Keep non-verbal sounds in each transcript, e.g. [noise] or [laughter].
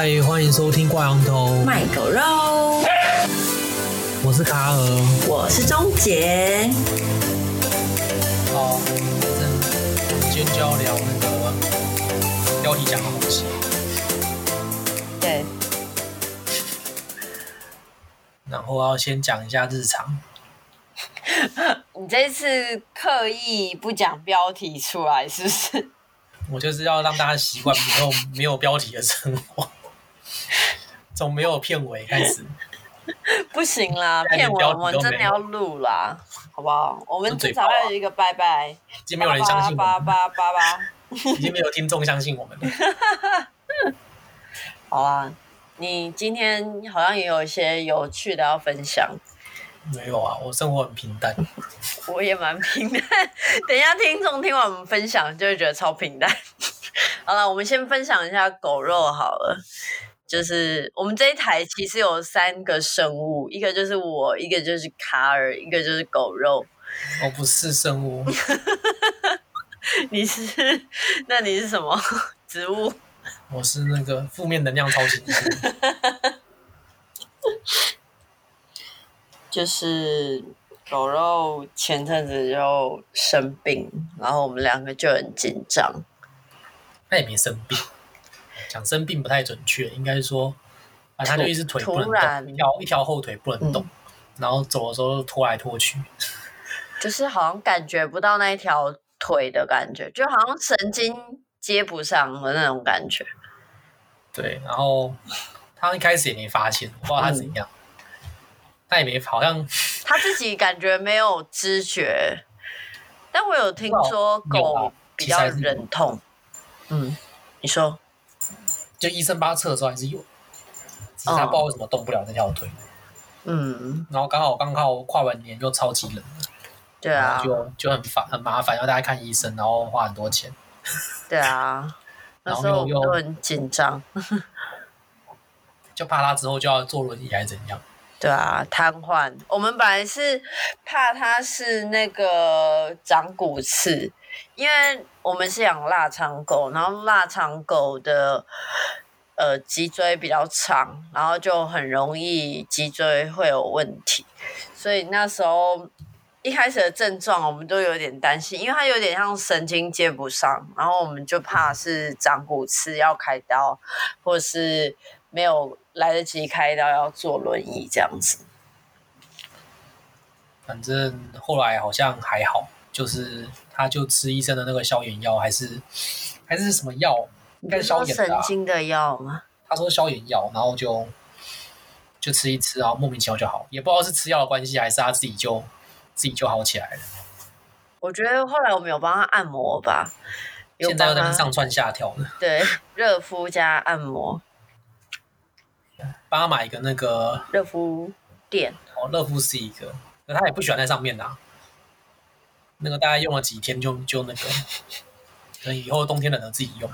嗨，欢迎收听挂羊头卖狗肉。我是卡尔，我是钟杰。好，今天就要聊那个标题讲的东西。对。然后要先讲一下日常。[laughs] 你这次刻意不讲标题出来，是不是？我就是要让大家习惯没有没有标题的生活，从没有片尾开始。[laughs] 不行啦，片尾我们真的要录啦，好不好？我们至少要有一个拜拜。已经没有人相信我们，八八八八，[laughs] 已经没有听众相信我们了。[laughs] 好啊，你今天好像也有一些有趣的要分享。没有啊，我生活很平淡。我也蛮平淡。等一下听众听完我们分享，就会觉得超平淡。好了，我们先分享一下狗肉好了。就是我们这一台其实有三个生物，一个就是我，一个就是卡尔，一个就是狗肉。我不是生物。[laughs] 你是？那你是什么？[laughs] 植物？我是那个负面能量超新星。[laughs] 就是狗肉前阵子就生病，然后我们两个就很紧张。那也没生病，讲生病不太准确，应该是说，啊，他就一只腿不能动，一条一条后腿不能动，嗯、然后走的时候拖来拖去，[laughs] 就是好像感觉不到那一条腿的感觉，就好像神经接不上的那种感觉。对，然后他一开始也没发现，不知道他怎样。嗯他也没好像 [laughs] 他自己感觉没有知觉，但我有听说狗比较忍痛。嗯，你说，就医生帮他测的时候还是有，只是他不知道为什么动不了那条腿。嗯，然后刚好刚好跨完年又超级冷，对啊，就就很烦很麻烦，要大家看医生，然后花很多钱。对啊，那时候又很紧张，[laughs] 就怕他之后就要坐轮椅还是怎样。对啊，瘫痪。我们本来是怕他是那个长骨刺，因为我们是养腊肠狗，然后腊肠狗的呃脊椎比较长，然后就很容易脊椎会有问题，所以那时候一开始的症状我们都有点担心，因为它有点像神经接不上，然后我们就怕是长骨刺要开刀，或是没有。来得及开刀要坐轮椅这样子，反正后来好像还好，就是他就吃医生的那个消炎药，还是还是什么药？应该是消炎的、啊、神经的药吗？他说消炎药，然后就就吃一吃，然后莫名其妙就好，也不知道是吃药的关系，还是他自己就自己就好起来了。我觉得后来我们有帮他按摩吧，现在又在上窜下跳的，对，热敷加按摩。帮他买一个那个热敷垫哦，热敷是一个，可他也不喜欢在上面的、啊。那个大概用了几天就就那个，可能以后冬天冷了自己用。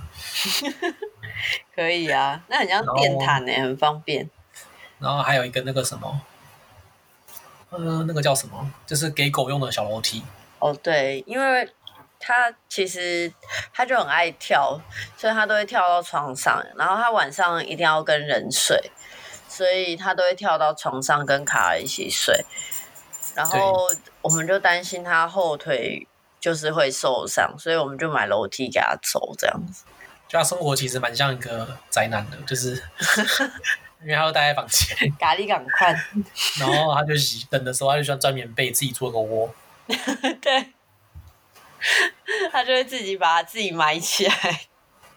[laughs] 可以啊，那很像电毯呢，很方便。然后还有一个那个什么，呃，那个叫什么？就是给狗用的小楼梯。哦，对，因为。它其实它就很爱跳，所以它都会跳到床上。然后它晚上一定要跟人睡，所以它都会跳到床上跟卡尔一起睡。然后我们就担心他后腿就是会受伤，所以我们就买楼梯给他走，这样子。就他生活其实蛮像一个宅男的，就是 [laughs] 因为他要待在房间，咖喱赶快。[laughs] 然后他就洗等的时候，他就喜欢钻棉被，自己做个窝。[laughs] 对。他就会自己把他自己埋起来。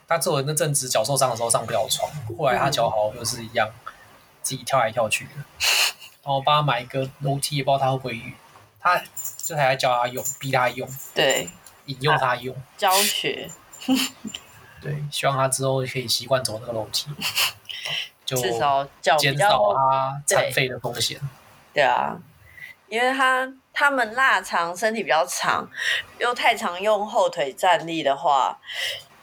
他做的那阵子脚受伤的时候上不了床，后来他脚好又是一样，自己跳来跳去的。然后帮他买一个楼梯，也不知道他会不会用。他就还在教他用，逼他用，对，引诱他用，[laughs] 教学。[laughs] 对，希望他之后可以习惯走那个楼梯，[laughs] 就至少减少他残废的风险。对啊。因为他他们腊肠身体比较长，又太常用后腿站立的话，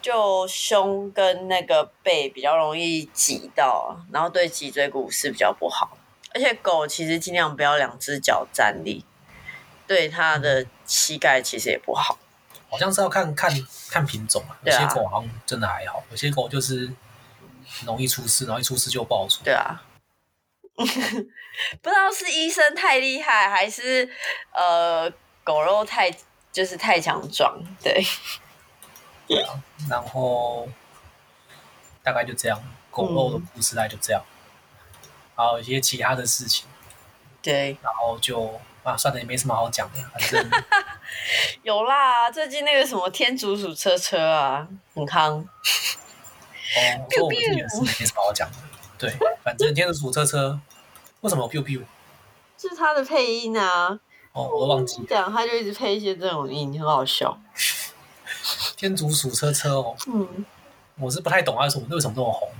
就胸跟那个背比较容易挤到，然后对脊椎骨是比较不好。而且狗其实尽量不要两只脚站立，对它的膝盖其实也不好。好像是要看看看品种啊，有些狗好像真的还好，有些狗就是容易出事，然后一出事就爆出。对啊，[laughs] 不知道是医生太厉害，还是呃狗肉太就是太强壮，对。对啊，然后大概就这样，狗肉的故事大概就这样，还有、嗯、一些其他的事情。对，然后就啊，算了，也没什么好讲的，反正 [laughs] 有啦，最近那个什么天竺鼠车车啊，很夯。哦，我说我们这边是没什么好讲的，对，反正天竺鼠车车为什么我 biu biu？是它的配音啊。哦，我都忘记了。这样，他就一直配一些这种音，很好笑。[laughs] 天竺鼠车车哦，嗯，我是不太懂它为什么为什么这么红，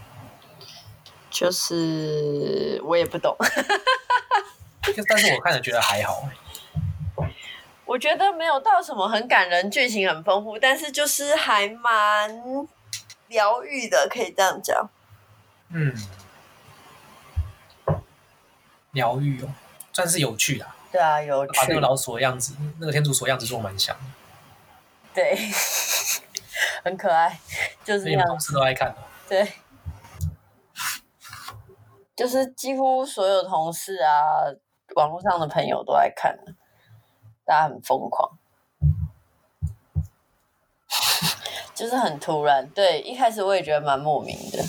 就是我也不懂。但是我看着觉得还好，我觉得没有到什么很感人，剧情很丰富，但是就是还蛮疗愈的，可以这样讲。嗯，疗愈哦，算是有趣的。对啊，有趣。把那个老鼠的样子，那个天竺鼠的样子做蛮像的。对，[laughs] 很可爱，就是这样。同事都爱看。对。就是几乎所有同事啊。网络上的朋友都在看，大家很疯狂，[laughs] 就是很突然。对，一开始我也觉得蛮莫名的，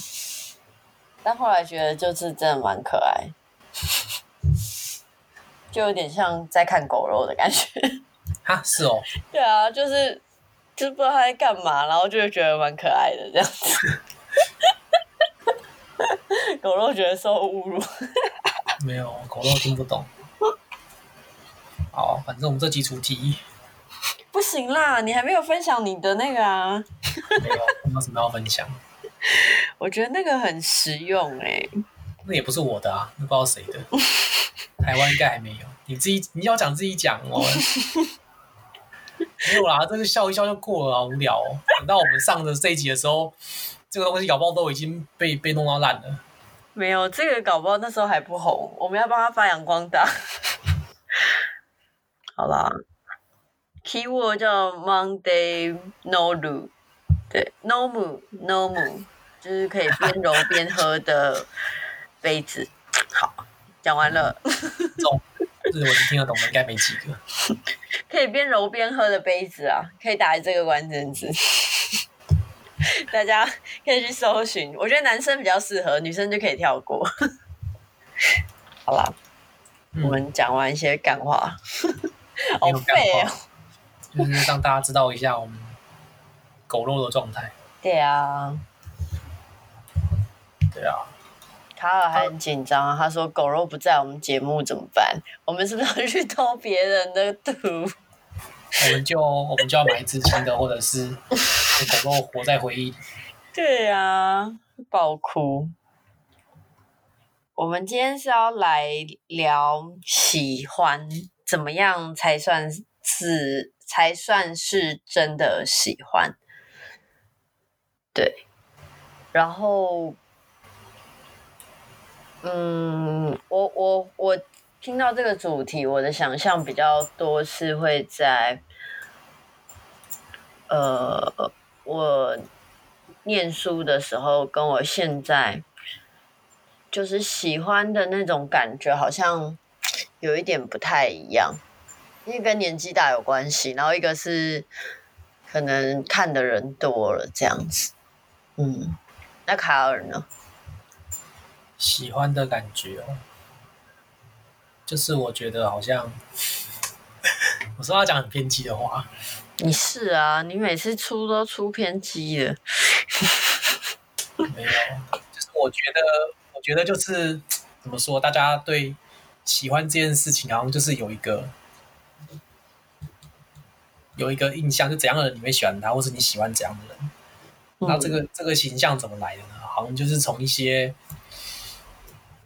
但后来觉得就是真的蛮可爱，[laughs] 就有点像在看狗肉的感觉。[laughs] 哈，是哦。对啊，就是就是不知道他在干嘛，然后就会觉得蛮可爱的这样子。狗肉觉得受侮辱。没有，狗都听不懂。好，反正我们这集主题不行啦，你还没有分享你的那个啊？没有，没有什么要分享。[laughs] 我觉得那个很实用哎、欸。那也不是我的啊，那不知道谁的。台湾应该还没有，你自己你要讲自己讲哦。[laughs] 没有啦，这个笑一笑就过了，好无聊哦。等到我们上的这一集的时候，这个东西搞不好都已经被被弄到烂了。没有，这个搞不好那时候还不红，我们要帮他发扬光大。好啦，keyword 叫 Monday Noru，对，Nomu Nomu，就是可以边揉边喝的杯子。好，讲完了。中，这是我听得懂的，应该没几个。[laughs] 可以边揉边喝的杯子啊，可以打这个关键字，[laughs] 大家可以去搜寻。我觉得男生比较适合，女生就可以跳过。好啦，嗯、我们讲完一些干话。好废哦！[laughs] 就是让大家知道一下我们狗肉的状态。对啊，对啊。卡尔还很紧张啊，他说狗肉不在我们节目怎么办？我们是不是要去偷别人的图？我们就我们就要买一只新的，或者是狗肉活在回忆里。[laughs] 对啊，爆哭。我们今天是要来聊喜欢。怎么样才算是才算是真的喜欢？对，然后，嗯，我我我听到这个主题，我的想象比较多是会在，呃，我念书的时候，跟我现在就是喜欢的那种感觉，好像。有一点不太一样，因为跟年纪大有关系，然后一个是可能看的人多了这样子，嗯，那卡尔呢？喜欢的感觉哦，就是我觉得好像，[laughs] 我说要讲很偏激的话，你是啊，你每次出都出偏激的，[laughs] 没有，就是我觉得，我觉得就是怎么说，大家对。喜欢这件事情，好像就是有一个有一个印象，就怎样的人你会喜欢他，或是你喜欢怎样的人。那这个这个形象怎么来的呢？好像就是从一些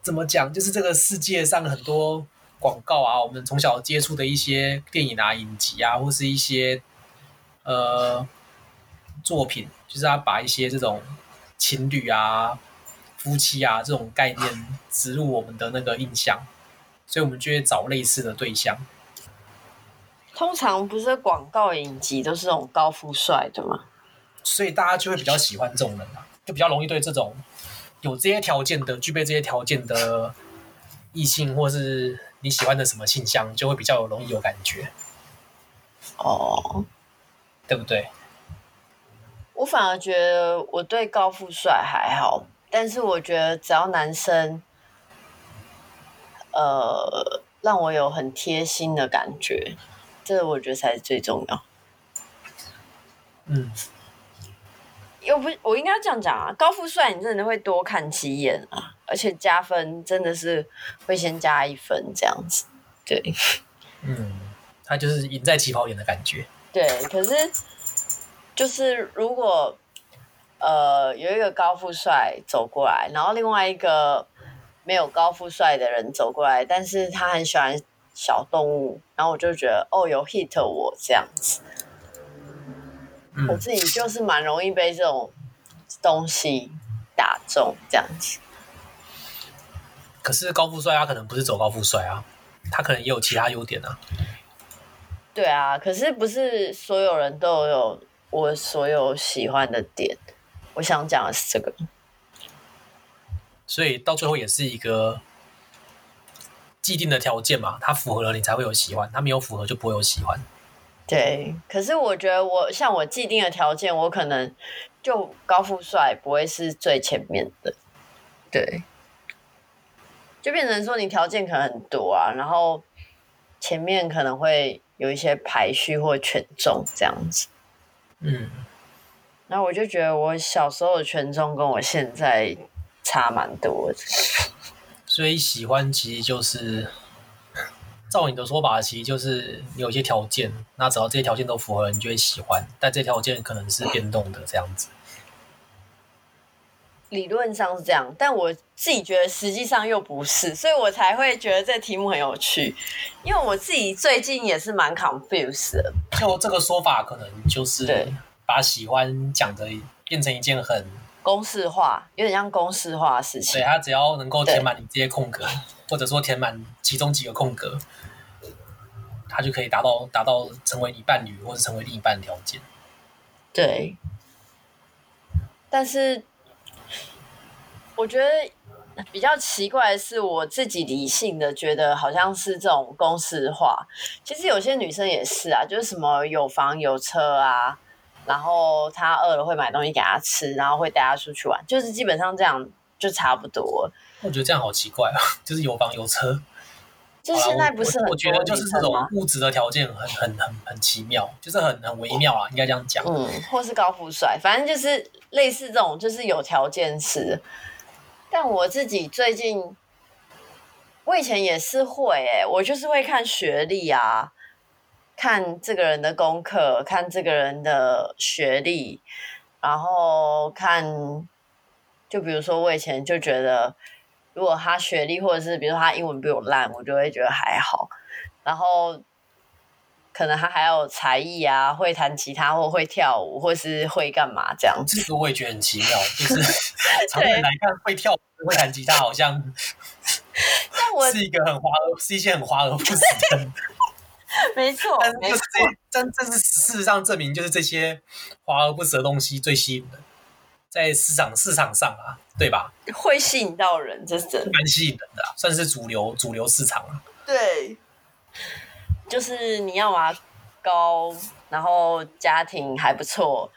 怎么讲，就是这个世界上很多广告啊，我们从小接触的一些电影啊、影集啊，或是一些呃作品，就是他把一些这种情侣啊、夫妻啊这种概念植入我们的那个印象。所以，我们就会找类似的对象。通常不是广告影集都是这种高富帅的吗？所以大家就会比较喜欢这种人啊，就比较容易对这种有这些条件的，具备这些条件的异性，或是你喜欢的什么性向，就会比较容易有感觉。哦，对不对？我反而觉得我对高富帅还好，但是我觉得只要男生，呃，让我有很贴心的感觉，这我觉得才是最重要。嗯。又不，我应该这样讲啊，高富帅你真的会多看几眼啊，而且加分真的是会先加一分这样子，对，嗯，他就是赢在起跑点的感觉，对，可是就是如果呃有一个高富帅走过来，然后另外一个没有高富帅的人走过来，但是他很喜欢小动物，然后我就觉得哦有 hit 我这样子。我自己就是蛮容易被这种东西打中这样子。可是高富帅他可能不是走高富帅啊，他可能也有其他优点啊。对啊，可是不是所有人都有我所有喜欢的点。我想讲的是这个。所以到最后也是一个既定的条件嘛，他符合了你才会有喜欢，他没有符合就不会有喜欢。对，可是我觉得我像我既定的条件，我可能就高富帅不会是最前面的，对，就变成说你条件可能很多啊，然后前面可能会有一些排序或权重这样子，嗯，然后我就觉得我小时候的权重跟我现在差蛮多的，所以喜欢其实就是。照你的说法，其实就是你有一些条件，那只要这些条件都符合，你就会喜欢。但这条件可能是变动的，这样子。理论上是这样，但我自己觉得实际上又不是，所以我才会觉得这题目很有趣。因为我自己最近也是蛮 confused 的。就这个说法，可能就是把喜欢讲的变成一件很公式化，有点像公式化的事情。对，他只要能够填满你这些空格，或者说填满其中几个空格。他就可以达到达到成为你伴侣或者成为另一半的条件。对，但是我觉得比较奇怪的是，我自己理性的觉得好像是这种公式化。其实有些女生也是啊，就是什么有房有车啊，然后她饿了会买东西给她吃，然后会带她出去玩，就是基本上这样就差不多。我觉得这样好奇怪啊，[laughs] 就是有房有车。就现在不是很我，我觉得就是这种物质的条件很很很很奇妙，就是很很微妙啊，应该这样讲。嗯，或是高富帅，反正就是类似这种，就是有条件是。但我自己最近，我以前也是会诶、我就是会看学历啊，看这个人的功课，看这个人的学历，然后看，就比如说我以前就觉得。如果他学历或者是比如说他英文比我烂，我就会觉得还好。然后可能他还有才艺啊，会弹吉他或会跳舞，或是会干嘛这样子。这个我也觉得很奇妙，就是 [laughs] 常人来看会跳舞、会弹吉他，好像但我是一个很华而，是一些很华而不实的。没错，但是这真这是事实上证明，就是这些华而不实的东西最吸引人。在市场市场上啊，对吧？会吸引到人，这是真，蛮吸引人的，算是主流主流市场啊。对，就是你要嘛高，然后家庭还不错，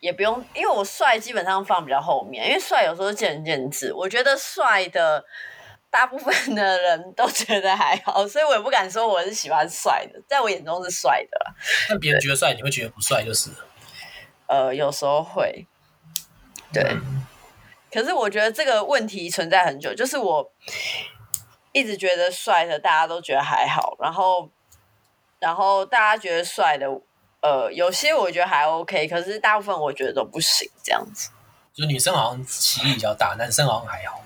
也不用，因为我帅基本上放比较后面，因为帅有时候见仁见智。我觉得帅的大部分的人都觉得还好，所以我也不敢说我是喜欢帅的，在我眼中是帅的。但别人觉得帅，你会觉得不帅，就是。呃，有时候会。对，可是我觉得这个问题存在很久，就是我一直觉得帅的大家都觉得还好，然后然后大家觉得帅的，呃，有些我觉得还 OK，可是大部分我觉得都不行，这样子。就女生好像歧义比较大，男生好像还好。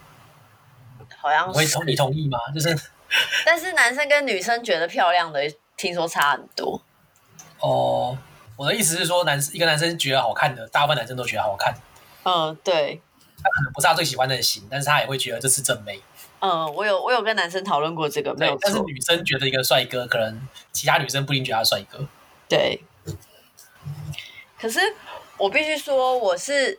好像是。会同你同意吗？就是，[laughs] 但是男生跟女生觉得漂亮的，听说差很多。哦，我的意思是说，男生一个男生觉得好看的，大部分男生都觉得好看。嗯，对，他可能不是他最喜欢的型，但是他也会觉得这是正妹。嗯，我有我有跟男生讨论过这个，没有。但是女生觉得一个帅哥，可能其他女生不一定觉得他帅哥。对。可是我必须说，我是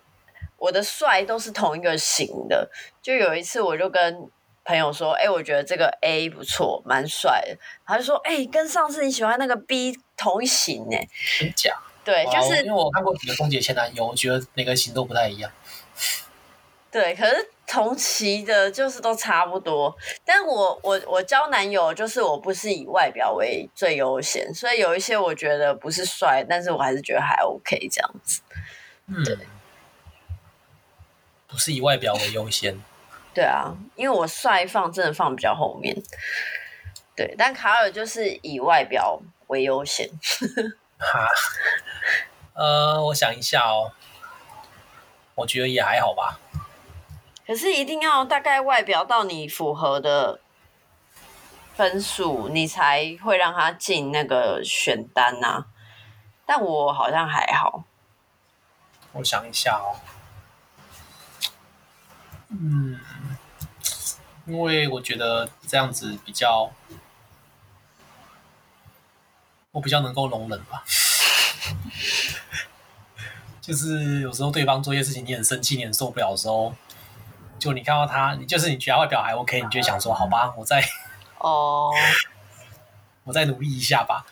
我的帅都是同一个型的。就有一次，我就跟朋友说：“哎、欸，我觉得这个 A 不错，蛮帅的。”他就说：“哎、欸，跟上次你喜欢那个 B 同一型呢。”真假？对，就是因为我看过几个空姐前男友，我觉得每个型都不太一样。对，可是同期的就是都差不多。但我我我交男友，就是我不是以外表为最优先，所以有一些我觉得不是帅，但是我还是觉得还 OK 这样子。嗯，对，不是以外表为优先。[laughs] 对啊，因为我帅放真的放比较后面。对，但卡尔就是以外表为优先。[laughs] 哈，呃，我想一下哦，我觉得也还好吧。可是一定要大概外表到你符合的分数，你才会让他进那个选单呐、但我好像还好。我想一下哦，嗯，因为我觉得这样子比较，我比较能够容忍吧。[laughs] 就是有时候对方做一些事情，你很生气，你很受不了的时候。就你看到他，你就是你觉得外表还 OK，你就想说好吧，我再哦，[laughs] 我再努力一下吧。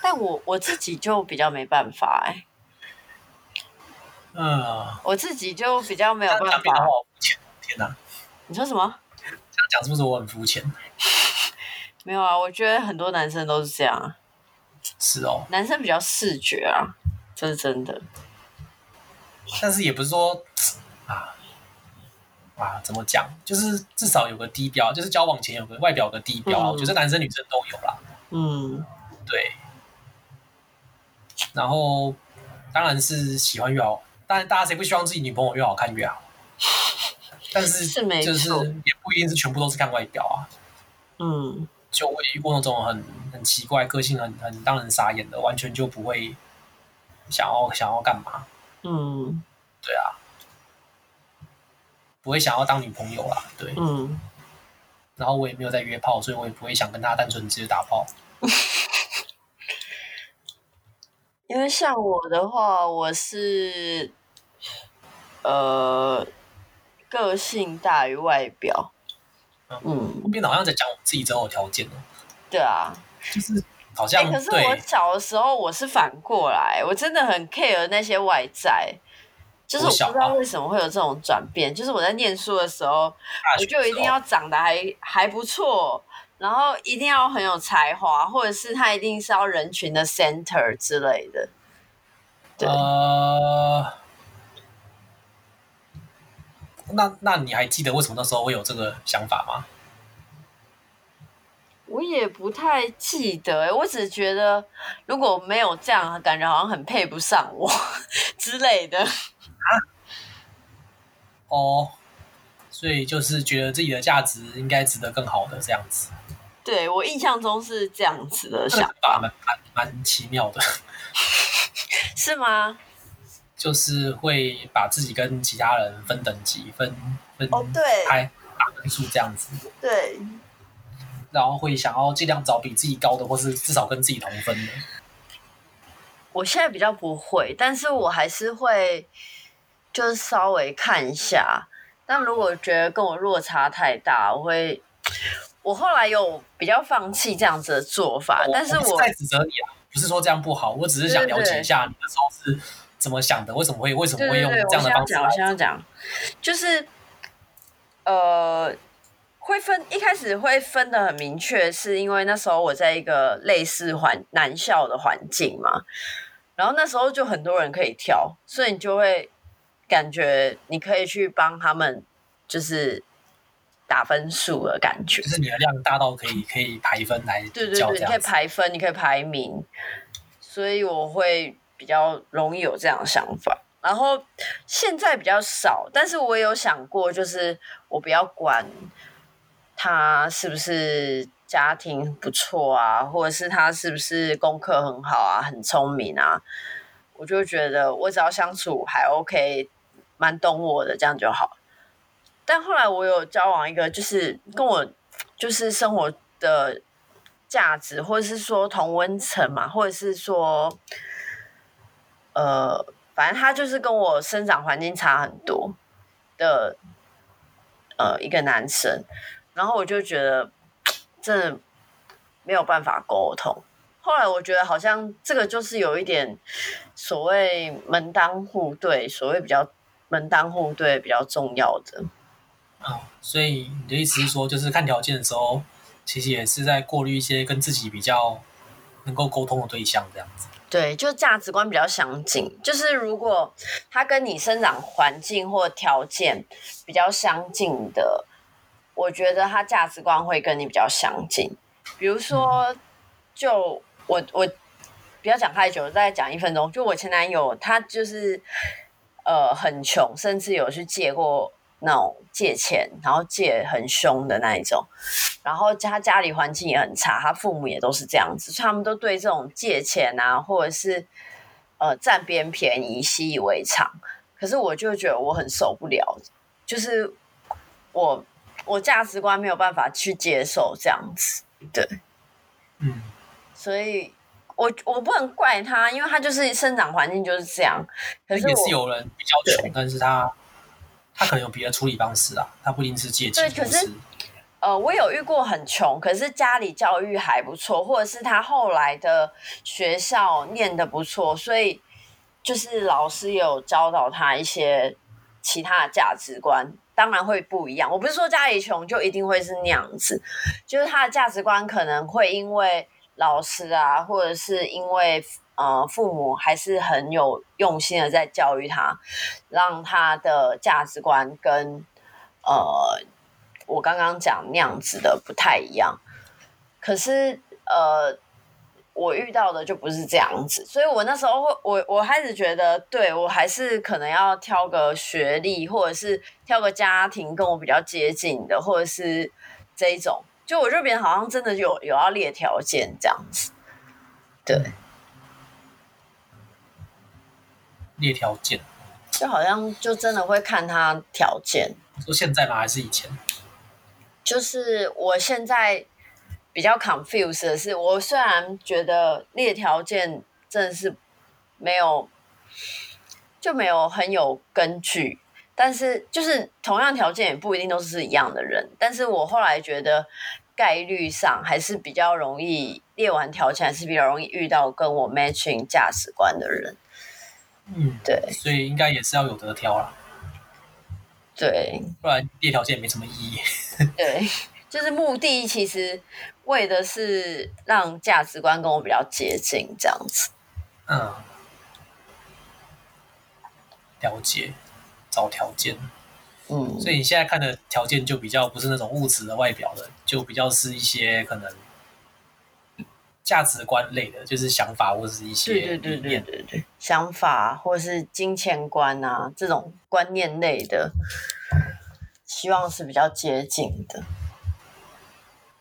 但我我自己就比较没办法哎、欸，嗯、呃，我自己就比较没有办法。天哪！你说什么？这样讲是不是我很肤浅？[laughs] 没有啊，我觉得很多男生都是这样。是哦，男生比较视觉啊，这是真的。但是也不是说啊。啊，怎么讲？就是至少有个低标，就是交往前有个外表的低标，嗯、我觉得男生女生都有啦。嗯，对。然后当然是喜欢越好，当然大家谁不希望自己女朋友越好看越好？但是就是也不一定是全部都是看外表啊。嗯，就我遇过那种很很奇怪、个性很很让人傻眼的，完全就不会想要想要干嘛。嗯，对啊。不会想要当女朋友啦，对，嗯，然后我也没有在约炮，所以我也不会想跟他单纯直接打炮。[laughs] 因为像我的话，我是呃个性大于外表，嗯，后面好像在讲我自己择偶条件哦。对啊，就是好像、欸。可是我小的时候我是反过来，我真的很 care 那些外在。就是我不知道为什么会有这种转变，就是我在念书的时候，我就一定要长得还还不错，然后一定要很有才华，或者是他一定是要人群的 center 之类的。对。呃，那那你还记得为什么那时候会有这个想法吗？我也不太记得，欸，我只觉得如果没有这样，感觉好像很配不上我 [laughs] 之类的。啊，哦，所以就是觉得自己的价值应该值得更好的这样子。对，我印象中是这样子的想法，蛮蛮蛮奇妙的，是吗？就是会把自己跟其他人分等级，分分哦，对，拍打分数这样子。对，然后会想要尽量找比自己高的，或是至少跟自己同分的。我现在比较不会，但是我还是会。就是稍微看一下，但如果觉得跟我落差太大，我会，我后来有比较放弃这样子的做法。但是我，我不是在指责你啊，不是说这样不好，我只是想了解一下你的时候是怎么想的，为什么会为什么会用这样的方式？我先要讲，就是呃，会分一开始会分的很明确，是因为那时候我在一个类似环男校的环境嘛，然后那时候就很多人可以挑，所以你就会。感觉你可以去帮他们，就是打分数的感觉，就是你的量大到可以可以排分来，对对对，你可以排分，你可以排名，所以我会比较容易有这样的想法。然后现在比较少，但是我有想过，就是我不要管他是不是家庭不错啊，或者是他是不是功课很好啊，很聪明啊，我就觉得我只要相处还 OK。蛮懂我的，这样就好。但后来我有交往一个，就是跟我就是生活的价值，或者是说同温层嘛，或者是说，呃，反正他就是跟我生长环境差很多的，呃，一个男生，然后我就觉得真的没有办法沟通。后来我觉得好像这个就是有一点所谓门当户对，所谓比较门当户对比较重要的。啊、哦，所以你的意思是说，就是看条件的时候，其实也是在过滤一些跟自己比较能够沟通的对象，这样子。对，就价值观比较相近。就是如果他跟你生长环境或条件比较相近的，我觉得他价值观会跟你比较相近。比如说，就。嗯我我不要讲太久，再讲一分钟。就我前男友，他就是呃很穷，甚至有去借过那种借钱，然后借很凶的那一种。然后他家里环境也很差，他父母也都是这样子，所以他们都对这种借钱啊，或者是呃占别人便宜习以为常。可是我就觉得我很受不了，就是我我价值观没有办法去接受这样子，对，嗯。所以我我不能怪他，因为他就是生长环境就是这样。可是也是有人比较穷，但是他他可能有别的处理方式啊，他不一定是借钱。对，可是呃，我有遇过很穷，可是家里教育还不错，或者是他后来的学校念的不错，所以就是老师有教导他一些其他的价值观，当然会不一样。我不是说家里穷就一定会是那样子，就是他的价值观可能会因为。老师啊，或者是因为呃父母还是很有用心的在教育他，让他的价值观跟呃我刚刚讲那样子的不太一样。可是呃我遇到的就不是这样子，所以我那时候会我我开始觉得，对，我还是可能要挑个学历，或者是挑个家庭跟我比较接近的，或者是这一种。就我这边好像真的有有要列条件这样子，对，列条件，就好像就真的会看他条件。说现在吗？还是以前？就是我现在比较 confused 的是，我虽然觉得列条件真的是没有，就没有很有根据。但是，就是同样条件也不一定都是一样的人。但是我后来觉得，概率上还是比较容易列完条件，还是比较容易遇到跟我 matching 价值观的人。嗯，对，所以应该也是要有得挑啦。对，不然列条件也没什么意义。[laughs] 对，就是目的其实为的是让价值观跟我比较接近，这样子。嗯，了解。找条件，嗯，所以你现在看的条件就比较不是那种物质的外表的，就比较是一些可能价值观类的，就是想法或者是一些对对对对对对想法或是金钱观啊这种观念类的，希望是比较接近的。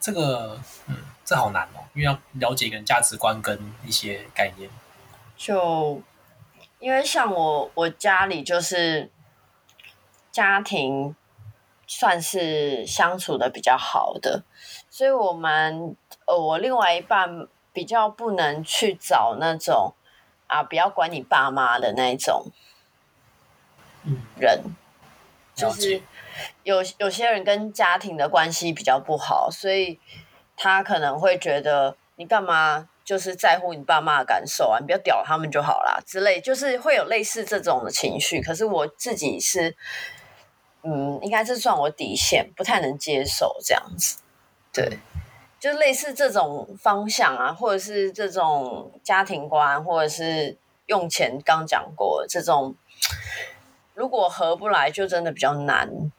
这个，嗯，这好难哦，因为要了解一个人价值观跟一些概念。就因为像我，我家里就是。家庭算是相处的比较好的，所以我们呃，我另外一半比较不能去找那种啊，不要管你爸妈的那种人，嗯、就是有有些人跟家庭的关系比较不好，所以他可能会觉得你干嘛就是在乎你爸妈的感受啊，你不要屌他们就好啦之类，就是会有类似这种的情绪。可是我自己是。嗯，应该是算我底线，不太能接受这样子。对，就类似这种方向啊，或者是这种家庭观，或者是用钱，刚讲过这种，如果合不来，就真的比较难。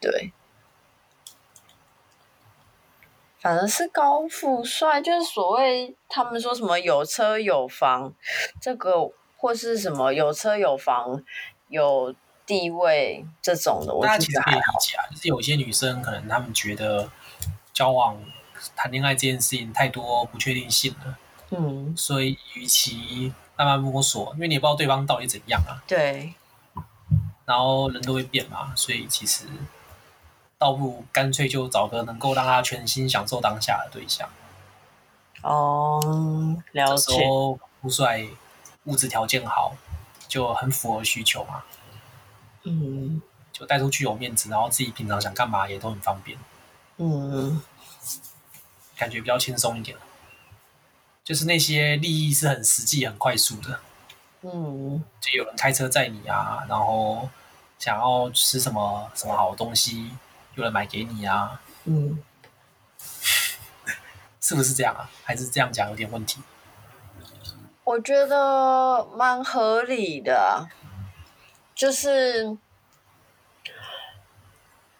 对，反正是高富帅，就是所谓他们说什么有车有房，这个或是什么有车有房有。地位这种的，我觉得还好。就是有些女生可能她们觉得交往、谈恋爱这件事情太多不确定性了，嗯，所以与其慢慢摸索，因为你也不知道对方到底怎样啊，对。然后人都会变嘛，所以其实倒不如干脆就找个能够让她全心享受当下的对象。哦，了解。这时候不帅，物质条件好。就很符合需求嘛。嗯，就带出去有面子，然后自己平常想干嘛也都很方便。嗯，感觉比较轻松一点。就是那些利益是很实际、很快速的。嗯，就有人开车载你啊，然后想要吃什么什么好东西，有人买给你啊。嗯，[laughs] 是不是这样啊？还是这样讲有点问题？我觉得蛮合理的，就是，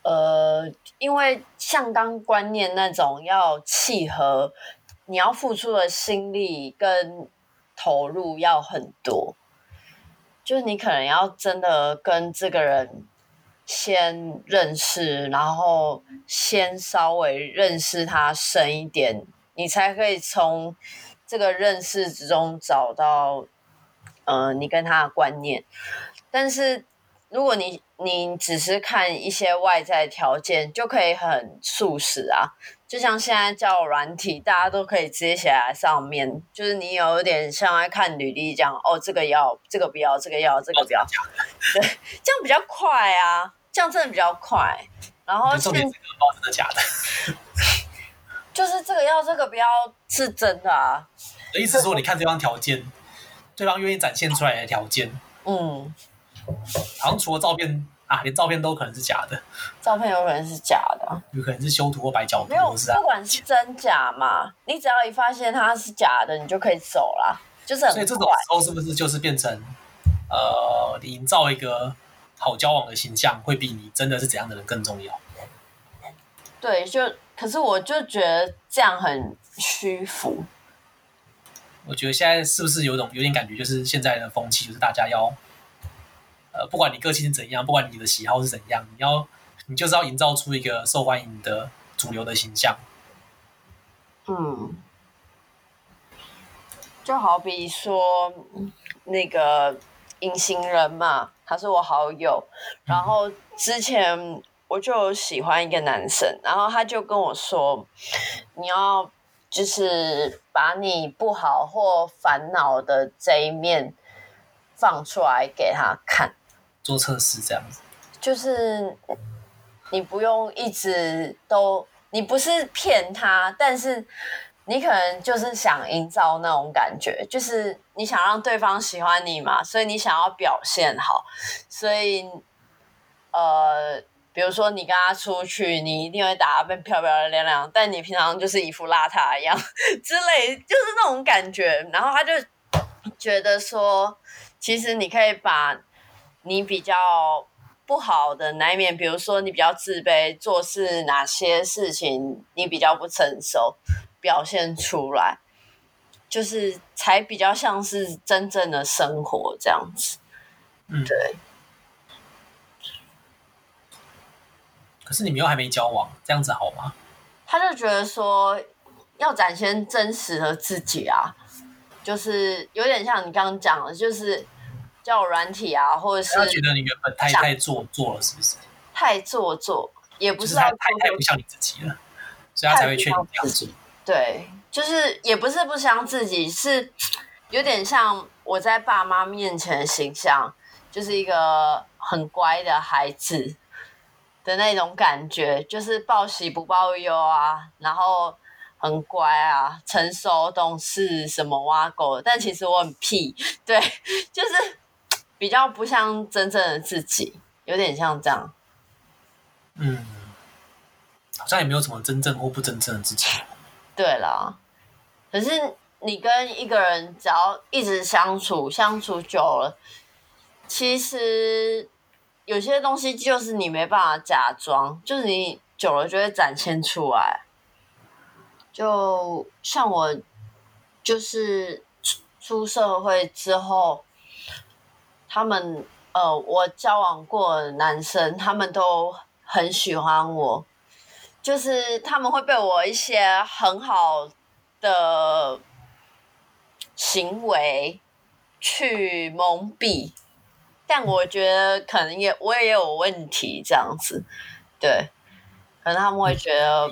呃，因为像刚观念那种要契合。你要付出的心力跟投入要很多，就是你可能要真的跟这个人先认识，然后先稍微认识他深一点，你才可以从这个认识之中找到，呃，你跟他的观念。但是如果你你只是看一些外在条件，就可以很速食啊。就像现在交友软体，大家都可以直接写在上面，就是你有点像在看履历这样，哦，这个要，这个不要，这个要，这个不要，[laughs] 对，这样比较快啊，这样真的比较快。然后重这个包真的假的？[laughs] 就是这个要，这个不要，是真的啊。的意思说，你看对方条件，对方愿意展现出来的条件，嗯，好像除了照片。啊，连照片都可能是假的，照片有可能是假的，有可能是修图或摆角度，没有，不管是真假嘛，你只要一发现它是假的，你就可以走了，就是很快。所以这种时候是不是就是变成，呃，你营造一个好交往的形象，会比你真的是怎样的人更重要？对，就可是我就觉得这样很虚浮。我觉得现在是不是有种有点感觉，就是现在的风气，就是大家要。呃，不管你个性是怎样，不管你的喜好是怎样，你要你就是要营造出一个受欢迎的主流的形象。嗯，就好比说那个隐形人嘛，他是我好友，然后之前我就喜欢一个男生，然后他就跟我说，你要就是把你不好或烦恼的这一面放出来给他看。做测试这样子，就是你不用一直都，你不是骗他，但是你可能就是想营造那种感觉，就是你想让对方喜欢你嘛，所以你想要表现好，所以呃，比如说你跟他出去，你一定会打扮漂漂亮亮，但你平常就是一副邋遢一样 [laughs] 之类，就是那种感觉。然后他就觉得说，其实你可以把。你比较不好的那一面，比如说你比较自卑，做事哪些事情你比较不成熟，表现出来，就是才比较像是真正的生活这样子。嗯，对。可是你们又还没交往，这样子好吗？他就觉得说要展现真实的自己啊，就是有点像你刚刚讲的，就是。叫软体啊，或者是他觉得你原本太太做作了，是不是？太做作，也不是太太太不像你自己了，所以他才会劝你这样子。对，就是也不是不像自己，是有点像我在爸妈面前的形象，就是一个很乖的孩子的那种感觉，就是报喜不报忧啊，然后很乖啊，成熟懂事，什么挖狗，但其实我很屁，对，就是。比较不像真正的自己，有点像这样。嗯，好像也没有什么真正或不真正的自己。对啦，可是你跟一个人只要一直相处，相处久了，其实有些东西就是你没办法假装，就是你久了就会展现出来。就像我，就是出社会之后。他们呃，我交往过男生，他们都很喜欢我，就是他们会被我一些很好的行为去蒙蔽，但我觉得可能也我也有问题这样子，对，可能他们会觉得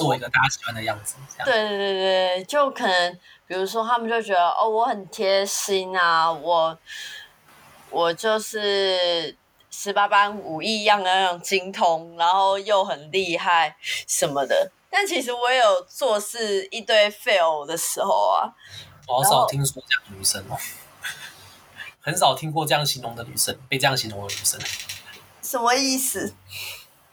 做一个大家喜欢的样子，哦，对对对对，就可能比如说他们就觉得哦，我很贴心啊，我。我就是十八般武艺样样精通，然后又很厉害什么的。但其实我也有做事一堆 fail 的时候啊。我好少听说这样的女生哦，[laughs] 很少听过这样形容的女生，被这样形容的女生。什么意思？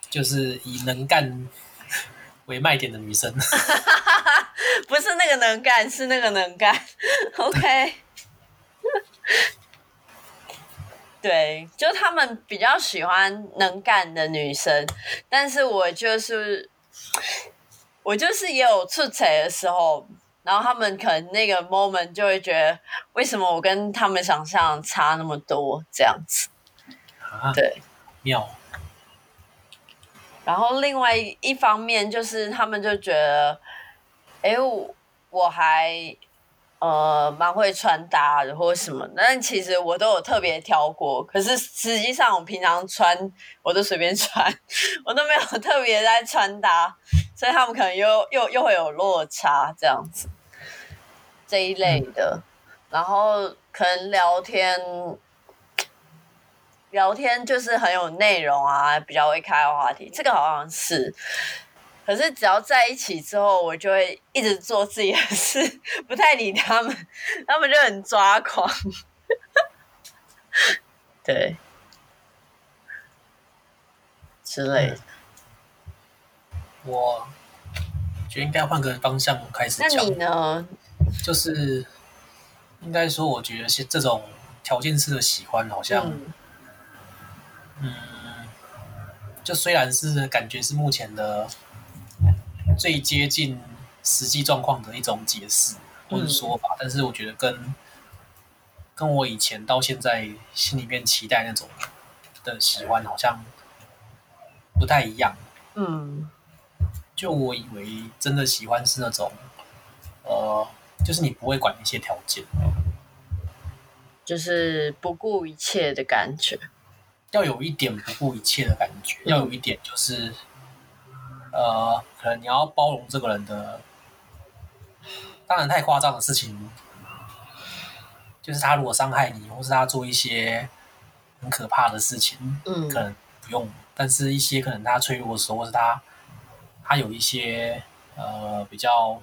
就是以能干 [laughs] 为卖点的女生。[laughs] 不是那个能干，是那个能干。OK。对，就他们比较喜欢能干的女生，但是我就是。我就是也有出彩的时候，然后他们可能那个 moment 就会觉得，为什么我跟他们想象差那么多这样子？啊，对，妙。然后另外一方面就是他们就觉得，哎，我我还。呃，蛮会穿搭的或什么，但其实我都有特别挑过。可是实际上，我平常穿我都随便穿，我都没有特别在穿搭，所以他们可能又又又会有落差这样子这一类的。然后可能聊天聊天就是很有内容啊，比较会开话题，这个好像是。可是只要在一起之后，我就会一直做自己的事，不太理他们，他们就很抓狂。对，之类的。我觉得应该换个方向开始讲。那你呢？就是应该说，我觉得是这种条件式的喜欢，好像，嗯，嗯，就虽然是感觉是目前的。最接近实际状况的一种解释或者说法，嗯、但是我觉得跟跟我以前到现在心里面期待那种的喜欢好像不太一样。嗯，就我以为真的喜欢是那种，呃，就是你不会管一些条件，就是不顾一切的感觉，要有一点不顾一切的感觉，嗯、要有一点就是。呃，可能你要包容这个人的，当然太夸张的事情，就是他如果伤害你，或是他做一些很可怕的事情，嗯，可能不用。但是一些可能他脆弱的时候，或是他他有一些呃比较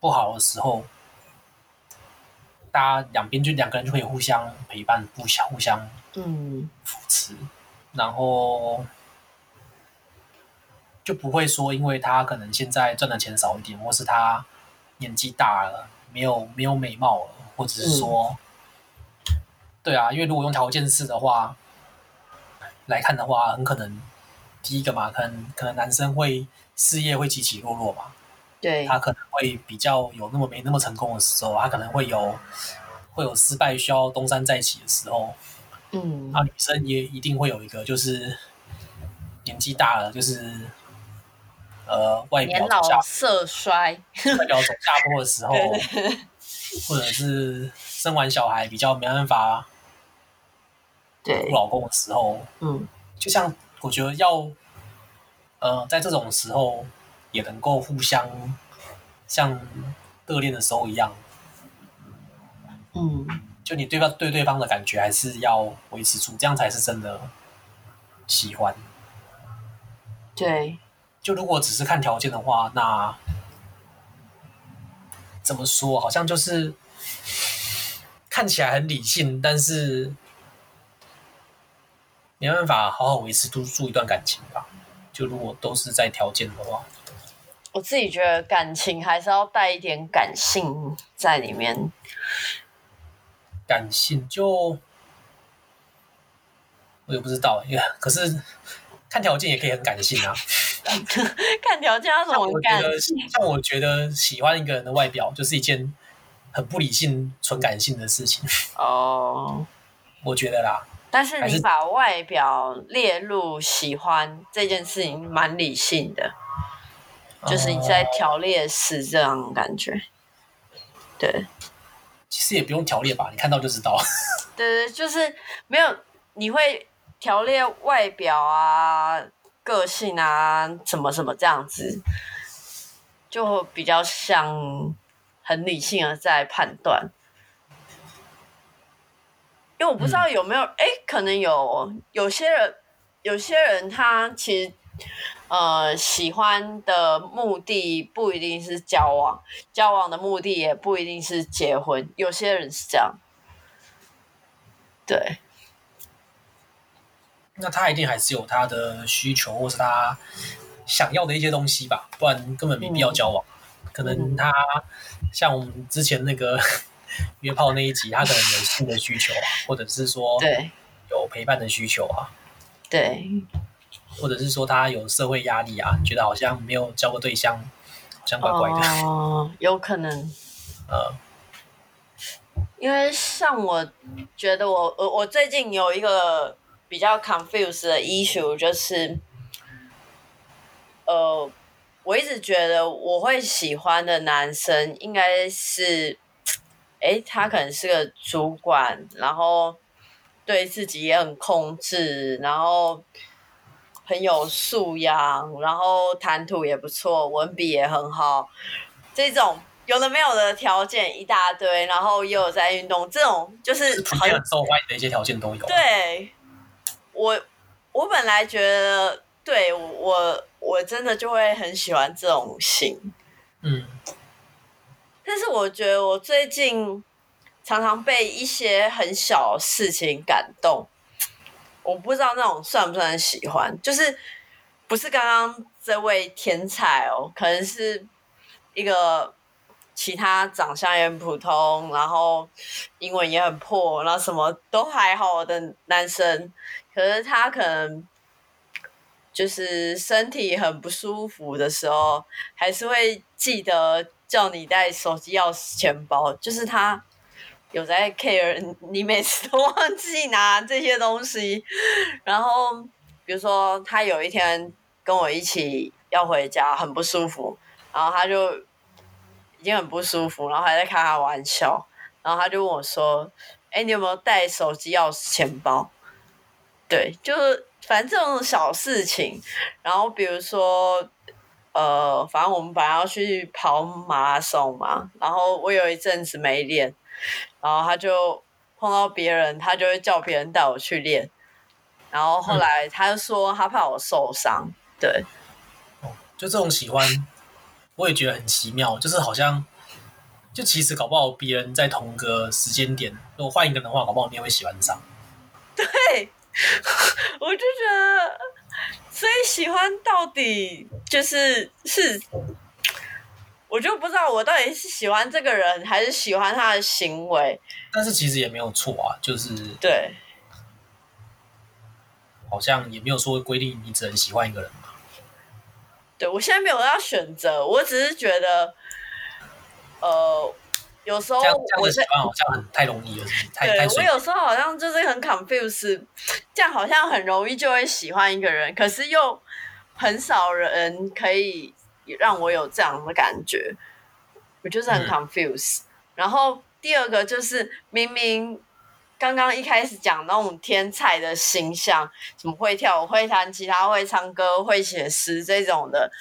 不好的时候，大家两边就两个人就可以互相陪伴，互相互相嗯扶持，嗯、然后。就不会说，因为他可能现在赚的钱少一点，或是他年纪大了，没有没有美貌了，或者是说，嗯、对啊，因为如果用条件式的话来看的话，很可能第一个嘛，可能可能男生会事业会起起落落嘛，对，他可能会比较有那么没那么成功的时候，他可能会有会有失败需要东山再起的时候，嗯，那女生也一定会有一个就是年纪大了，就是。呃，外表走下色衰，外表走下坡的时候，或者是生完小孩比较没办法对。老公的时候，嗯，就像我觉得要呃，在这种时候也能够互相像热恋的时候一样，嗯，就你对方对对方的感觉还是要维持住，这样才是真的喜欢，对。就如果只是看条件的话，那怎么说？好像就是看起来很理性，但是没办法好好维持住住一段感情吧。就如果都是在条件的话，我自己觉得感情还是要带一点感性在里面。感性就我也不知道，因为可是看条件也可以很感性啊。[laughs] 看条件要怎么感？像我觉得喜欢一个人的外表，就是一件很不理性、纯感性的事情。[laughs] 哦，我觉得啦。但是你把外表列入喜欢这件事情，蛮理性的，就是你在条列式这样的感觉。对，其实也不用条列吧，你看到就知道。对 [laughs] 对，就是没有你会条列外表啊。个性啊，什么什么这样子，就比较像很理性的在判断。因为我不知道有没有，哎、可能有有些人，有些人他其实呃喜欢的目的不一定是交往，交往的目的也不一定是结婚，有些人是这样。对。那他一定还是有他的需求，或是他想要的一些东西吧，不然根本没必要交往。嗯、可能他像我们之前那个 [laughs] 约炮那一集，他可能有性的需求啊，或者是说 [laughs] 有陪伴的需求啊，对，或者是说他有社会压力啊，觉得好像没有交过对象，好像怪怪的。哦，有可能。呃，因为像我觉得我我我最近有一个。比较 confused 的 issue 就是，呃，我一直觉得我会喜欢的男生应该是，诶，他可能是个主管，然后对自己也很控制，然后很有素养，然后谈吐也不错，文笔也很好，这种有的没有的条件一大堆，然后又有在运动，这种就是很受欢迎的一些条件都有。对。我我本来觉得，对我我真的就会很喜欢这种型，嗯，但是我觉得我最近常常被一些很小的事情感动，我不知道那种算不算喜欢，就是不是刚刚这位天才哦，可能是一个其他长相也很普通，然后英文也很破，然后什么都还好的男生。可是他可能就是身体很不舒服的时候，还是会记得叫你带手机、钥匙、钱包。就是他有在 care [laughs] 你，每次都忘记拿这些东西。然后比如说他有一天跟我一起要回家，很不舒服，然后他就已经很不舒服，然后还在开他玩笑，然后他就问我说：“哎，你有没有带手机、钥匙、钱包？”对，就是反正这种小事情，然后比如说，呃，反正我们本来要去跑马拉松嘛，然后我有一阵子没练，然后他就碰到别人，他就会叫别人带我去练，然后后来他就说他怕我受伤，对，就这种喜欢，我也觉得很奇妙，就是好像，就其实搞不好别人在同个时间点，如果换一个人的话，搞不好你也会喜欢上，[laughs] 对。我就觉得，所以喜欢到底就是是，我就不知道我到底是喜欢这个人还是喜欢他的行为。但是其实也没有错啊，就是对，好像也没有说规定你只能喜欢一个人嘛。对，我现在没有要选择，我只是觉得，呃。有时候我是好像很太容易了，太对我有时候好像就是很 confused，这样好像很容易就会喜欢一个人，可是又很少人可以让我有这样的感觉，我就是很 confused。嗯、然后第二个就是明明刚刚一开始讲那种天才的形象，什么会跳舞、会弹吉他、会唱歌、会写诗这种的。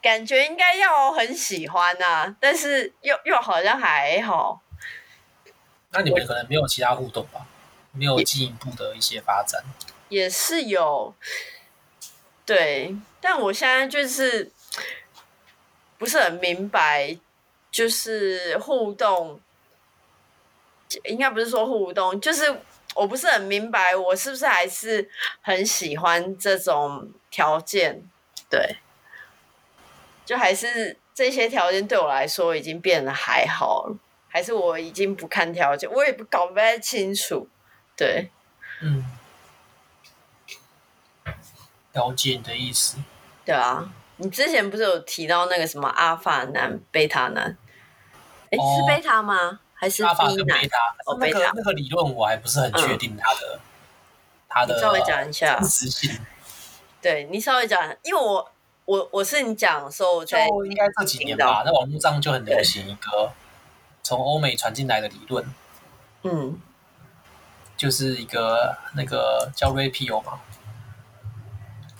感觉应该要很喜欢呐、啊，但是又又好像还好。那你们可能没有其他互动吧？没有进一步的一些发展？也是有，对，但我现在就是不是很明白，就是互动，应该不是说互动，就是我不是很明白，我是不是还是很喜欢这种条件？对。就还是这些条件对我来说已经变得还好了，还是我已经不看条件，我也不搞不太清楚。对，嗯，了解你的意思。对啊，你之前不是有提到那个什么阿法男、贝塔男？哎、是贝塔吗？还是阿法跟贝塔？哦，贝塔那个理论我还不是很确定他的，他的、嗯、稍微讲一下真实性。对，你稍微讲，因为我。我我是你讲的时候，就应该这几年吧，在网络上就很流行一个从欧美传进来的理论，嗯，就是一个那个叫 Peal 嘛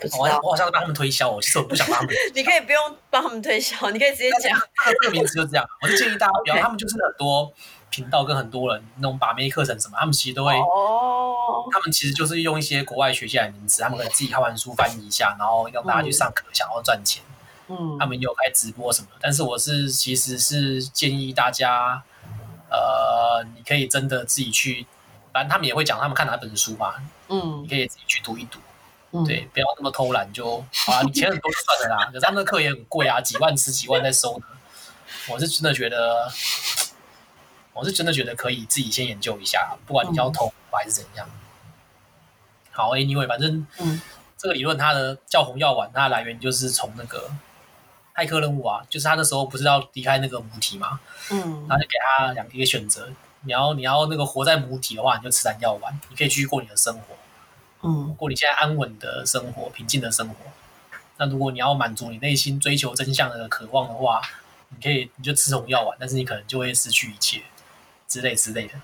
不知我道。我好像是帮他们推销，我其实我不想帮他们。[laughs] 你可以不用帮他们推销，你可以直接讲。这个名字就这样，我就建议大家不要。[laughs] 他们就是很多频道跟很多人那种把妹课程什么，他们其实都会，哦，他们其实就是用一些国外学界的名词，他们可能自己看完书翻译一下，然后让大家去上课，想要赚钱。嗯，他们有开直播什么，但是我是其实是建议大家，呃，你可以真的自己去，反正他们也会讲他们看哪本书嘛，嗯你可以自己去读一读，嗯，对，不要那么偷懒就啊，你钱很多就算了啦，可是他们的课也很贵啊，几万、十几万在收呢，我是真的觉得，我是真的觉得可以自己先研究一下，不管你要偷还是怎样。好，Anyway，反正嗯这个理论它的叫红药丸，它的来源就是从那个骇客任务啊，就是他那时候不是要离开那个母体嘛，嗯他就给他两个一个选择，你要你要那个活在母体的话，你就吃蓝药丸，你可以继续过你的生活。嗯过你现在安稳的生活、平静的生活。那如果你要满足你内心追求真相的渴望的话，你可以你就吃红药丸，但是你可能就会失去一切之类之类的。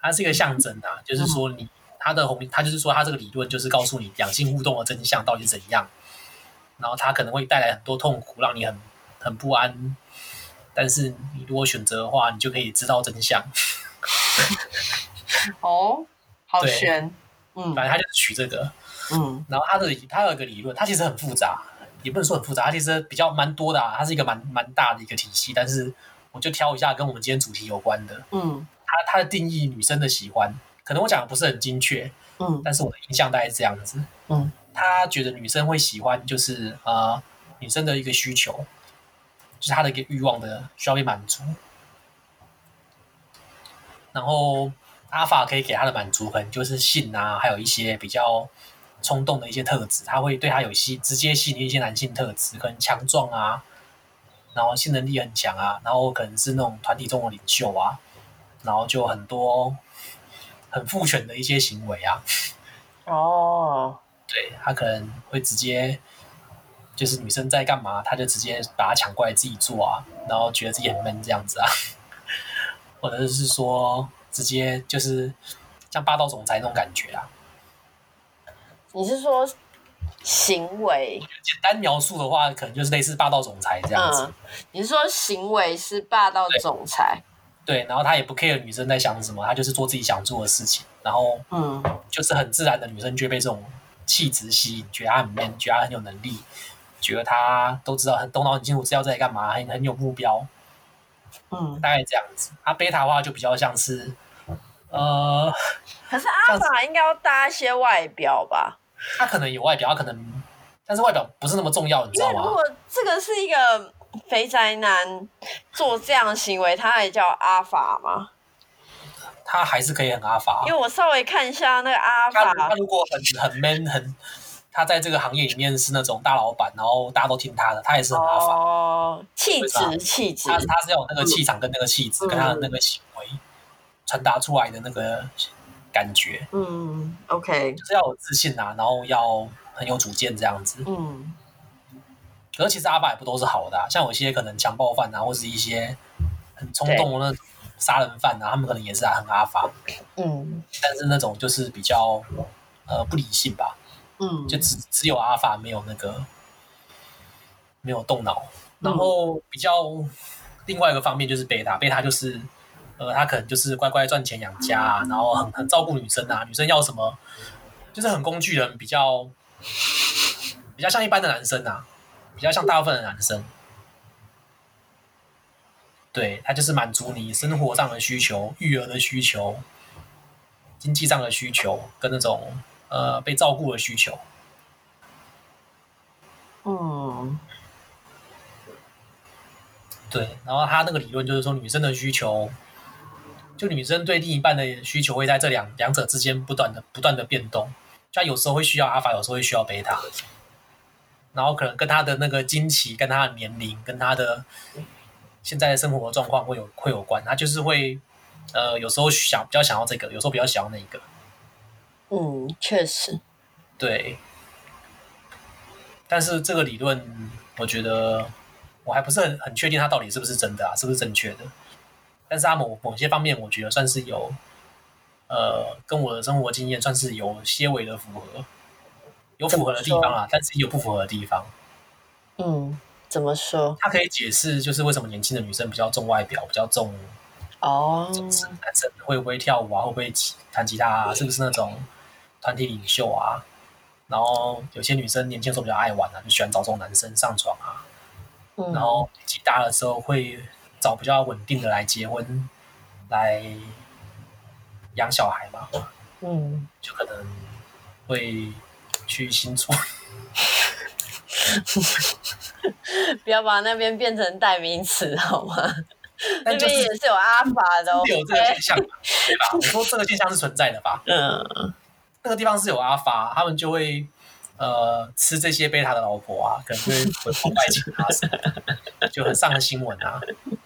它是一个象征啊，就是说你它的红，它就是说它这个理论就是告诉你两性互动的真相到底怎样，然后它可能会带来很多痛苦，让你很很不安。但是你如果选择的话，你就可以知道真相。[laughs] 哦，好对玄，嗯反正他就是取这个。嗯 [laughs] 然后他的他，有一个理论，它其实很复杂，也不能说很复杂，它其实比较蛮多的啊，它是一个蛮蛮大的一个体系。但是我就挑一下跟我们今天主题有关的。嗯他他的定义女生的喜欢，可能我讲的不是很精确，嗯但是我的印象大概是这样子。嗯他觉得女生会喜欢，就是呃女生的一个需求，就是她的一个欲望的需要被满足。然后阿法可以给他的满足，可能就是性啊，还有一些比较冲动的一些特质，他会对他有吸直接吸引一些男性特质，可能强壮啊，然后性能力很强啊，然后可能是那种团体中的领袖啊，然后就很多很父权的一些行为啊。哦，对他可能会直接就是女生在干嘛，他就直接把她抢过来自己做啊，然后觉得自己很闷这样子啊，或者是说直接就是像霸道总裁那种感觉啊。你是说行为？简单描述的话，可能就是类似霸道总裁这样子。嗯，你是说行为是霸道总裁？对，然后他也不 care 女生在想什么，他就是做自己想做的事情，然后嗯就是很自然的女生就会被这种气质吸引，觉得他很 man，觉得他很有能力，觉得他都知道很头脑很清楚，知道在干嘛，很很有目标。嗯，大概这样子。啊，贝塔的话就比较像是，呃，可是阿法应该要搭一些外表吧？他可能有外表，他可能，但是外表不是那么重要，你知道吗？如果这个是一个肥宅男做这样的行为，他还叫阿法吗？他还是可以很阿法因。为我稍微看一下那个阿法他他，如果很很 man，很他在这个行业里面是那种大老板，然后大家都听他的，他也是很阿法。哦，气质气质他，他是要有那个气场跟那个气质，嗯跟他的那个行为传达出来的那个感觉，嗯，OK，就是要有自信啊，然后要很有主见这样子。嗯。可是其实阿法也不都是好的、啊，像有些可能强暴犯啊，或是一些很冲动的那种杀人犯啊，他们可能也是很阿法，嗯。但是那种就是比较呃不理性吧，嗯，就只只有阿法没有那个没有动脑，然后比较另外一个方面就是贝塔，贝塔就是呃他可能就是乖乖赚钱养家啊，然后很很照顾女生啊，女生要什么就是很工具人，比较比较像一般的男生啊，比较像大部分的男生。对，他就是满足你生活上的需求、育儿的需求、经济上的需求，跟那种呃被照顾的需求。嗯对，然后他那个理论就是说，女生的需求，就女生对另一半的需求会在这两两者之间不断的不断的变动，就她有时候会需要阿法，有时候会需要贝塔，然后可能跟她的那个惊奇、跟她的年龄、跟她的现在的生活状况会有会有关，她就是会呃有时候想比较想要这个，有时候比较想要那个，嗯，确实，对。但是这个理论，我觉得我还不是很很确定它到底是不是真的啊，是不是正确的。但是他某某些方面，我觉得算是有，呃，跟我的生活经验算是有些微的符合。有符合的地方啊，但是也有不符合的地方。嗯，怎么说？他可以解释就是为什么年轻的女生比较重外表，比较重哦，男生会不会跳舞啊，会不会弹吉他啊，是不是那种团体领袖啊？然后有些女生年轻的时候比较爱玩啊，就喜欢找这种男生上床啊。嗯、然后年纪大的时候会找比较稳定的来结婚，来养小孩嘛。嗯，就可能会去新竹。[laughs] 不要把那边变成代名词好吗？那边也是有阿法的，是有这个现象，对吧？我说这个现象是存在的吧？[laughs] 嗯，那个地方是有阿法，他们就会呃吃这些贝塔的老婆啊，可能就会会破坏情啊，[laughs] 就很上了新闻啊，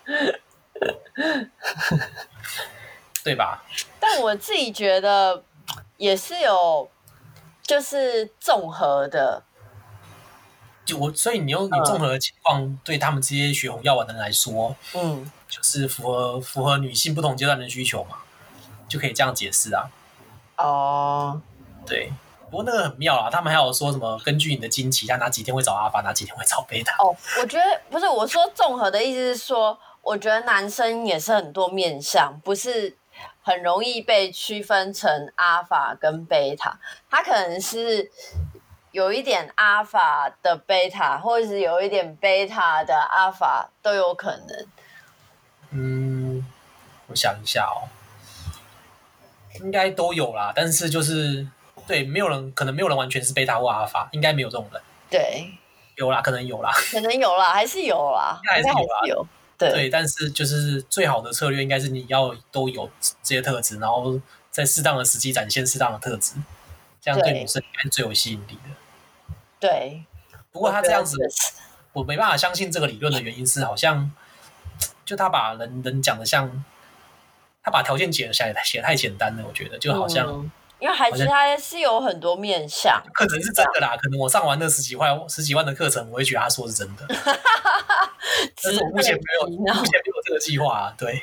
[laughs] 对吧？但我自己觉得也是有，就是综合的。就我，所以你用你综合的情况，嗯、对他们这些学红药丸的人来说，嗯，就是符合符合女性不同阶段的需求嘛，就可以这样解释啊。哦，对，不过那个很妙啊，他们还有说什么根据你的经期，他哪几天会找阿法，哪几天会找贝塔。哦，我觉得不是，我说综合的意思是说，我觉得男生也是很多面相，不是很容易被区分成阿法跟贝塔，他可能是。有一点阿法的贝塔，或者是有一点贝塔的阿法都有可能。嗯，我想一下哦，应该都有啦。但是就是对，没有人可能没有人完全是贝塔或阿法，应该没有这种人。对，有啦，可能有啦，可能有啦，还是有啦，应该还是有啦。有对，对，但是就是最好的策略应该是你要都有这些特质，然后在适当的时机展现适当的特质，这样对女生应该是最有吸引力的。对，不过他这样子，我没办法相信这个理论的原因是，好像就他把人人讲的像，他把条件写的写写太简单了，我觉得就好像，嗯、因为孩子他是有很多面向，[laughs] 可能是真的啦，可能我上完那十几万十几万的课程，我会觉得他说是真的，[laughs] 但是我目前没有目前没有这个计划啊，对，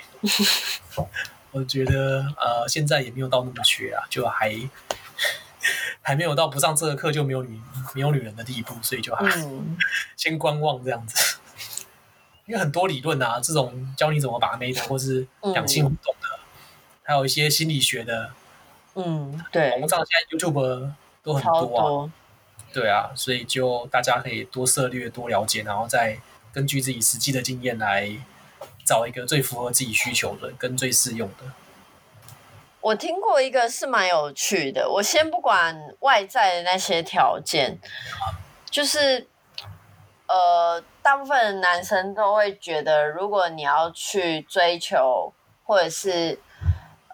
[laughs] 我觉得呃现在也没有到那么缺啊，就还。还没有到不上这个课就没有女没有女人的地步，所以就还先观望这样子。因为很多理论啊，这种教你怎么把妹的，或是两性互动的，嗯、还有一些心理学的，嗯，对，网络上现在 YouTube 都很多啊，多。对啊，所以就大家可以多涉略、多了解，然后再根据自己实际的经验来找一个最符合自己需求的跟最适用的。我听过一个是蛮有趣的，我先不管外在的那些条件，就是呃，大部分男生都会觉得，如果你要去追求或者是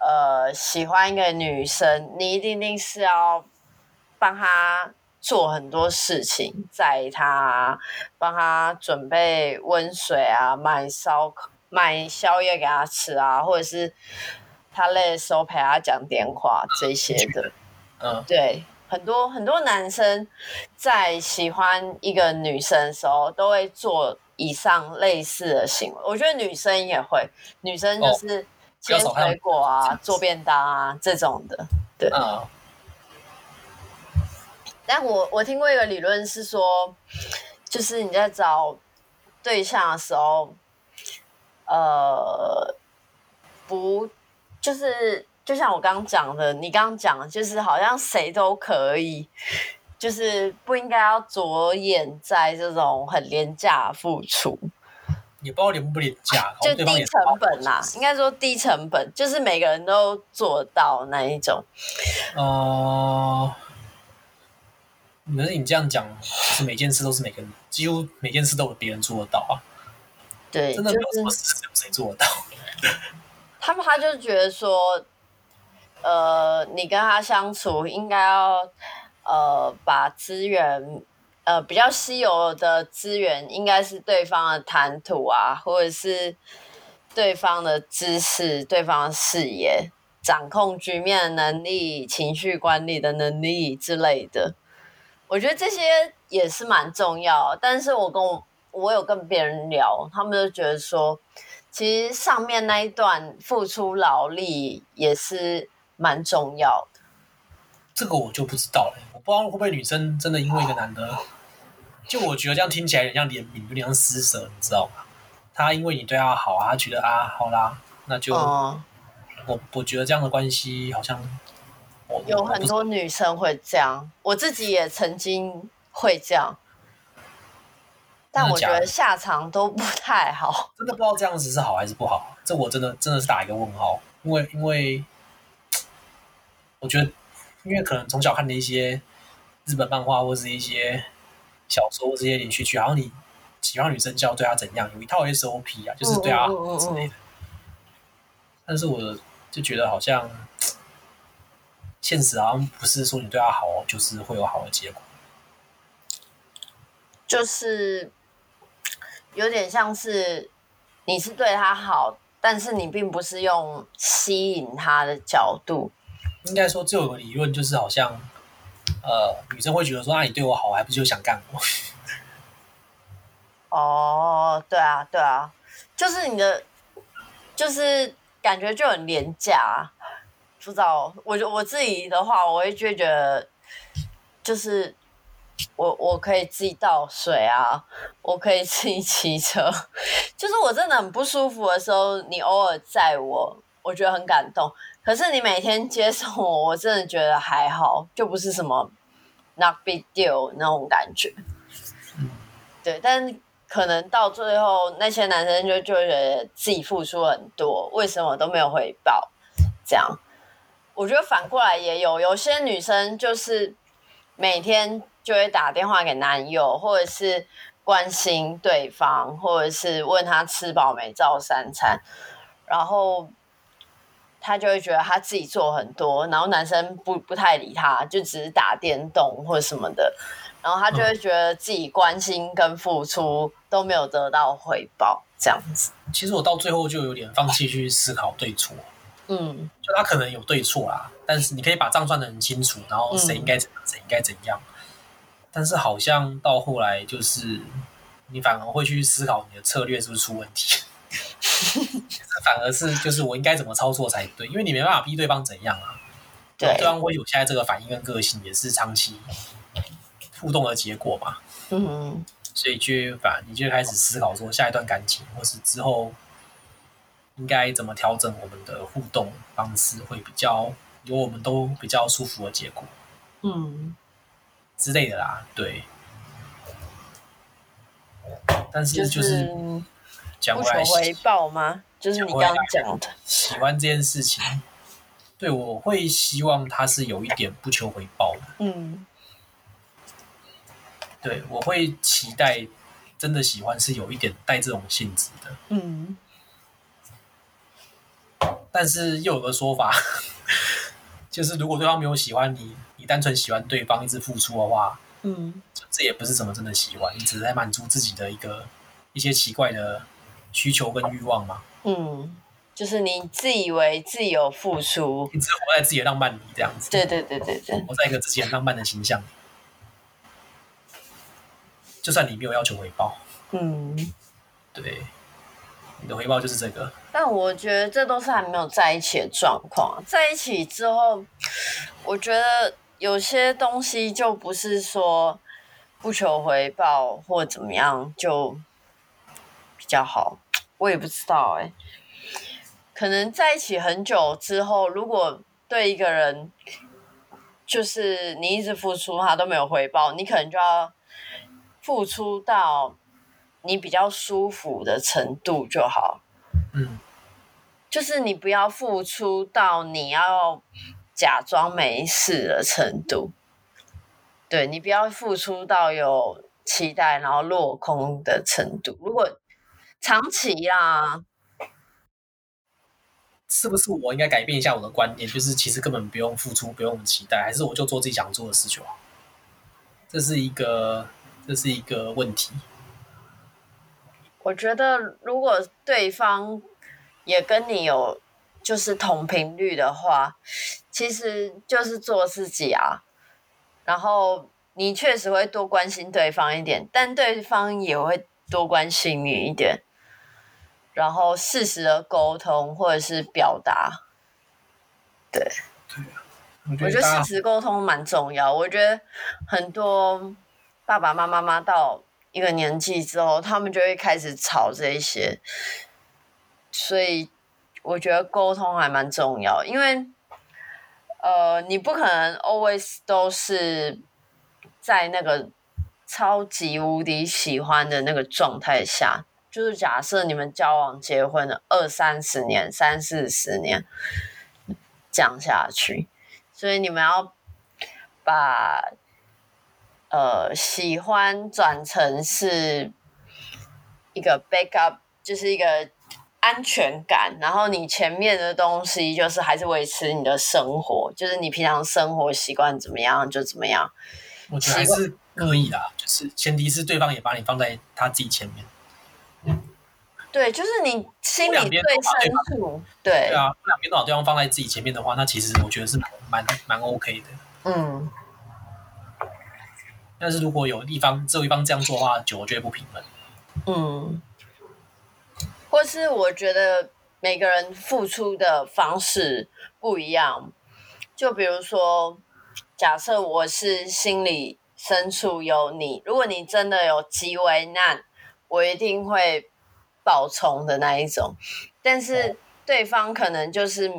呃喜欢一个女生，你一定定是要帮她做很多事情，在她，帮她准备温水啊，买烧买宵夜给她吃啊，或者是。她累的时候陪她讲电话这些的，嗯，对，很多很多男生在喜欢一个女生的时候，都会做以上类似的行为。我觉得女生也会，女生就是切水果啊、做便当啊这种的，对。嗯。但我我听过一个理论是说，就是你在找对象的时候，呃，不。就是就像我刚刚讲的，你刚刚讲的，就是好像谁都可以，[laughs] 就是不应该要着眼在这种很廉价的付出。也不知道廉不廉价，就低成本啦，应该说低成本，就是每个人都做到那一种。哦、呃，可是你这样讲，是每件事都是每个人，几乎每件事都有别人做得到啊。对，真的没有什么事是谁做得到。[laughs] 他们他就觉得说，呃，你跟他相处应该要，呃，把资源，呃，比较稀有的资源，应该是对方的谈吐啊，或者是对方的知识、对方的视野、掌控局面的能力、情绪管理的能力之类的。我觉得这些也是蛮重要，但是我跟我我有跟别人聊，他们就觉得说。其实上面那一段付出劳力也是蛮重要的。这个我就不知道了，我不知道会不会女生真的因为一个男的，就我觉得这样听起来有点像怜悯，有点像施舍，你知道吗？他因为你对他好啊，他觉得啊，好啦，那就、哦、我我觉得这样的关系好像有很多女生会这样，我自己也曾经会这样，但我觉得下场都不太好。真的不知道这样子是好还是不好，这我真的真的是打一个问号，因为因为我觉得，因为可能从小看的一些日本漫画或是一些小说这些连续剧，然后你。喜欢女生就要对她怎样，有一套 SOP 啊，就是对她之类的。但是我就觉得好像现实好像不是说你对她好就是会有好的结果，就是有点像是你是对她好，但是你并不是用吸引她的角度。应该说，这有个理论就是好像呃，女生会觉得说，那你对我好，我还不就想干我？[laughs] 哦，对啊，对啊，就是你的，就是感觉就很廉价，不知道。我我自己的话，我会觉得，就是我我可以自己倒水啊，我可以自己骑车，[laughs] 就是我真的很不舒服的时候，你偶尔载我，我觉得很感动。可是你每天接送我，我真的觉得还好，就不是什么 not big deal 那种感觉。对，但。可能到最后，那些男生就就觉得自己付出很多，为什么都没有回报？这样，我觉得反过来也有，有些女生就是每天就会打电话给男友，或者是关心对方，或者是问他吃饱没、照三餐，然后他就会觉得他自己做很多，然后男生不不太理他，就只是打电动或者什么的。然后他就会觉得自己关心跟付出都没有得到回报，这样子。其实我到最后就有点放弃去思考对错。嗯，就他可能有对错啦，但是你可以把账算得很清楚，然后谁应该怎样，谁应该怎样。但是好像到后来就是你反而会去思考你的策略是不是出问题。这反而是就是我应该怎么操作才对，因为你没办法逼对方怎样啊。对，对方会有现在这个反应跟个性，也是长期。互动的结果嘛，嗯，所以就反你就开始思考说，下一段感情或是之后应该怎么调整我们的互动方式，会比较有我们都比较舒服的结果，嗯，之类的啦，对。但是就是讲不求回报吗？就是你刚刚讲的喜欢这件事情，对，我会希望他是有一点不求回报的，嗯。对，我会期待真的喜欢是有一点带这种性质的，嗯。但是又有个说法，就是如果对方没有喜欢你，你单纯喜欢对方一直付出的话，嗯，这也不是什么真的喜欢，你只是在满足自己的一个一些奇怪的需求跟欲望嘛。嗯，就是你自以为自己有付出，你只活在自己的浪漫里这样子。对对对对对，活在一个自己很浪漫的形象里。就算你没有要求回报，嗯，对，你的回报就是这个。但我觉得这都是还没有在一起的状况。在一起之后，我觉得有些东西就不是说不求回报或怎么样就比较好。我也不知道哎、欸，可能在一起很久之后，如果对一个人就是你一直付出，他都没有回报，你可能就要。付出到你比较舒服的程度就好，嗯，就是你不要付出到你要假装没事的程度，对，你不要付出到有期待然后落空的程度。如果长期啊，是不是我应该改变一下我的观点？就是其实根本不用付出，不用期待，还是我就做自己想做的事就好？这是一个。这是一个问题。我觉得，如果对方也跟你有就是同频率的话，其实就是做自己啊。然后你确实会多关心对方一点，但对方也会多关心你一点。然后适时的沟通或者是表达，对。对啊，我觉我觉得事实沟通蛮重要。我觉得很多爸爸妈妈妈到一个年纪之后，他们就会开始吵这一些，所以我觉得沟通还蛮重要，因为呃，你不可能 always 都是在那个超级无敌喜欢的那个状态下。就是假设你们交往结婚了二三十年、三四十年，讲下去，所以你们要把呃喜欢转成是一个 backup，就是一个安全感，然后你前面的东西就是还是维持你的生活，就是你平常生活习惯怎么样就怎么样。我觉得还是可以啦，就是前提是对方也把你放在他自己前面。对，就是你心里最深处，对对啊，两边都把对方放在自己前面的话，那其实我觉得是蛮蛮蛮 OK 的。嗯，但是如果有一方只有一方这样做的话，久了就会不平衡。嗯，或是我觉得每个人付出的方式不一样，就比如说，假设我是心里深处有你，如果你真的有极为难，我一定会。爆冲的那一种，但是对方可能就是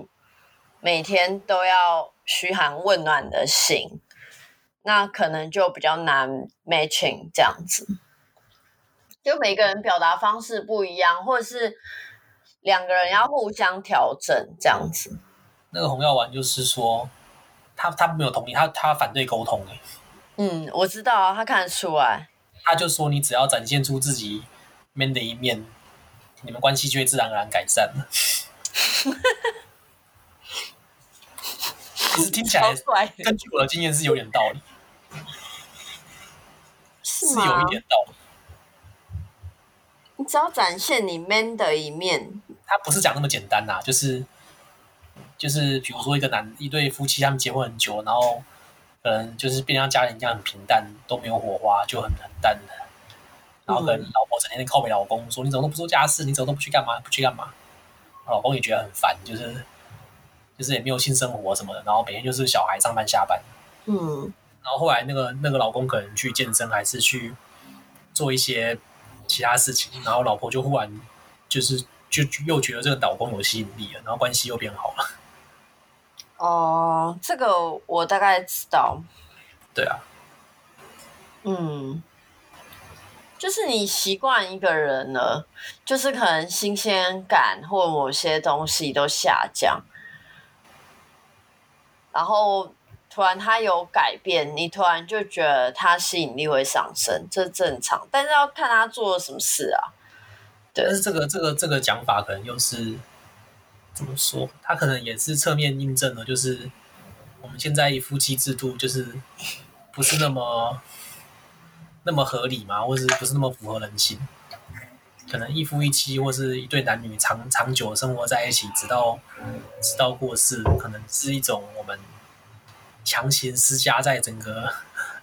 每天都要嘘寒问暖的心，那可能就比较难 matching 这样子。就每个人表达方式不一样，或者是两个人要互相调整这样子。那个红药丸就是说，他他没有同意，他他反对沟通。嗯，我知道啊，他看得出来。他就说，你只要展现出自己 man 的一面。你们关系就会自然而然改善了。[laughs] 其实听起来，根据我的经验是有点道理，是，是有一点道理。你只要展现你 man 的一面，他不是讲那么简单呐、啊，就是就是，比如说一个男一对夫妻，他们结婚很久，然后可能就是变成家人一样很平淡，都没有火花，就很很淡的。然后跟老婆整天靠北老公说：“你怎么都不做家事？你怎么都不去干嘛？不去干嘛？”老公也觉得很烦，就是就是也没有性生活什么的，然后每天就是小孩上班下班。嗯。然后后来那个那个老公可能去健身，还是去做一些其他事情，然后老婆就忽然就是就又觉得这个老公有吸引力了，然后关系又变好了。哦，这个我大概知道。对啊。嗯。就是你习惯一个人了，就是可能新鲜感或某些东西都下降，然后突然他有改变，你突然就觉得他吸引力会上升，这正常。但是要看他做了什么事啊。对。但是这个这个这个讲法可能又是怎么说？他可能也是侧面印证了，就是我们现在夫妻制度就是不是那么。那么合理吗？或是不是那么符合人性？可能一夫一妻，或是一对男女长长久生活在一起，直到直到过世，可能是一种我们强行施加在整个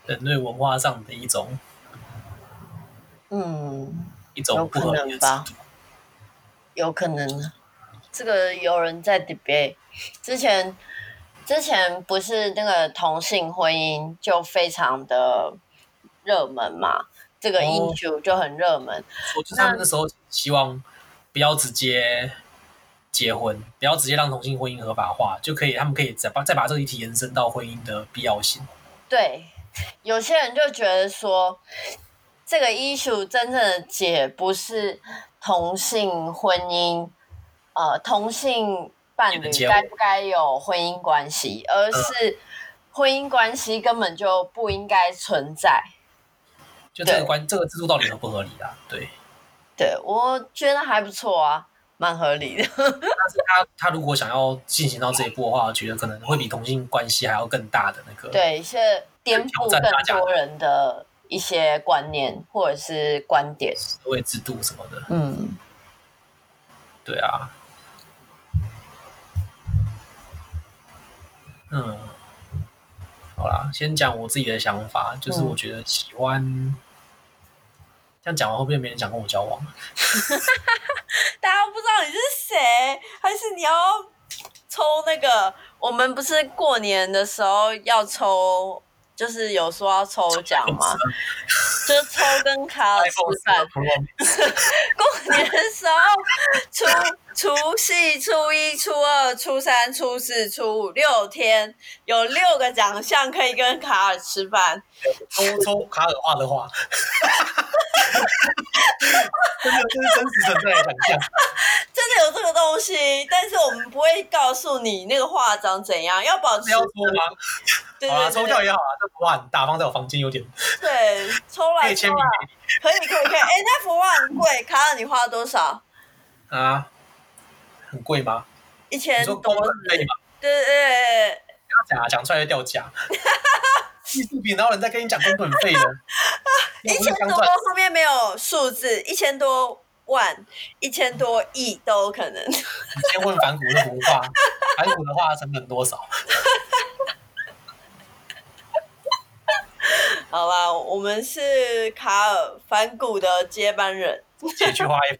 人类文化上的一种，嗯，一种不合理的制度。有可能，这个有人在 debate。之前之前不是那个同性婚姻就非常的。热门嘛，这个 issue 就很热门。我就是他们那时候希望不要直接结婚，不要直接让同性婚姻合法化，就可以，他们可以再把再把这个议题延伸到婚姻的必要性。对，有些人就觉得说，这个 issue 真正的解不是同性婚姻，呃，同性伴侣该不该有婚姻关系，而是婚姻关系根本就不应该存在。就这个关，这个制度到底合不合理啊？对，对，我觉得还不错啊，蛮合理的。[laughs] 但是他他如果想要进行到这一步的话，我觉得可能会比同性关系还要更大的那个，对，一些颠覆更多人的一些观念或者是观点，社会制度什么的。嗯，对啊，嗯，好啦，先讲我自己的想法，就是我觉得喜欢。嗯这样讲完会不会没人想跟我交往？[laughs] 大家不知道你是谁，还是你要抽那个我们不是过年的时候要抽，就是有说要抽奖吗？就抽跟卡尔吃饭。[laughs] 过年的时候，初除夕、初一、初二、初三、初四、初五六天，有六个奖项可以跟卡尔吃饭。抽抽卡尔画的画。[laughs] [laughs] 真的，这是真实存在的奖项。[laughs] 真的有这个东西，但是我们不会告诉你那个画长怎样，要保持。要抽吗？对对对，抽掉也好啊，这幅画很大，放在我房间有点。对，抽来抽来，可以可以可以。哎、欸，那幅画很贵，卡尔，你花了多少？啊，很贵吗？一千多。对对对。不要讲啊，讲出来就掉价。[laughs] 艺术品，然后人在跟你讲工本费的。[laughs] 一千多后面没有数字，一千多万、一千多亿都有可能。你先问反骨的文化，[laughs] 反骨的话成本多少？[laughs] 好吧，我们是卡尔反骨的接班人。姐去画一幅。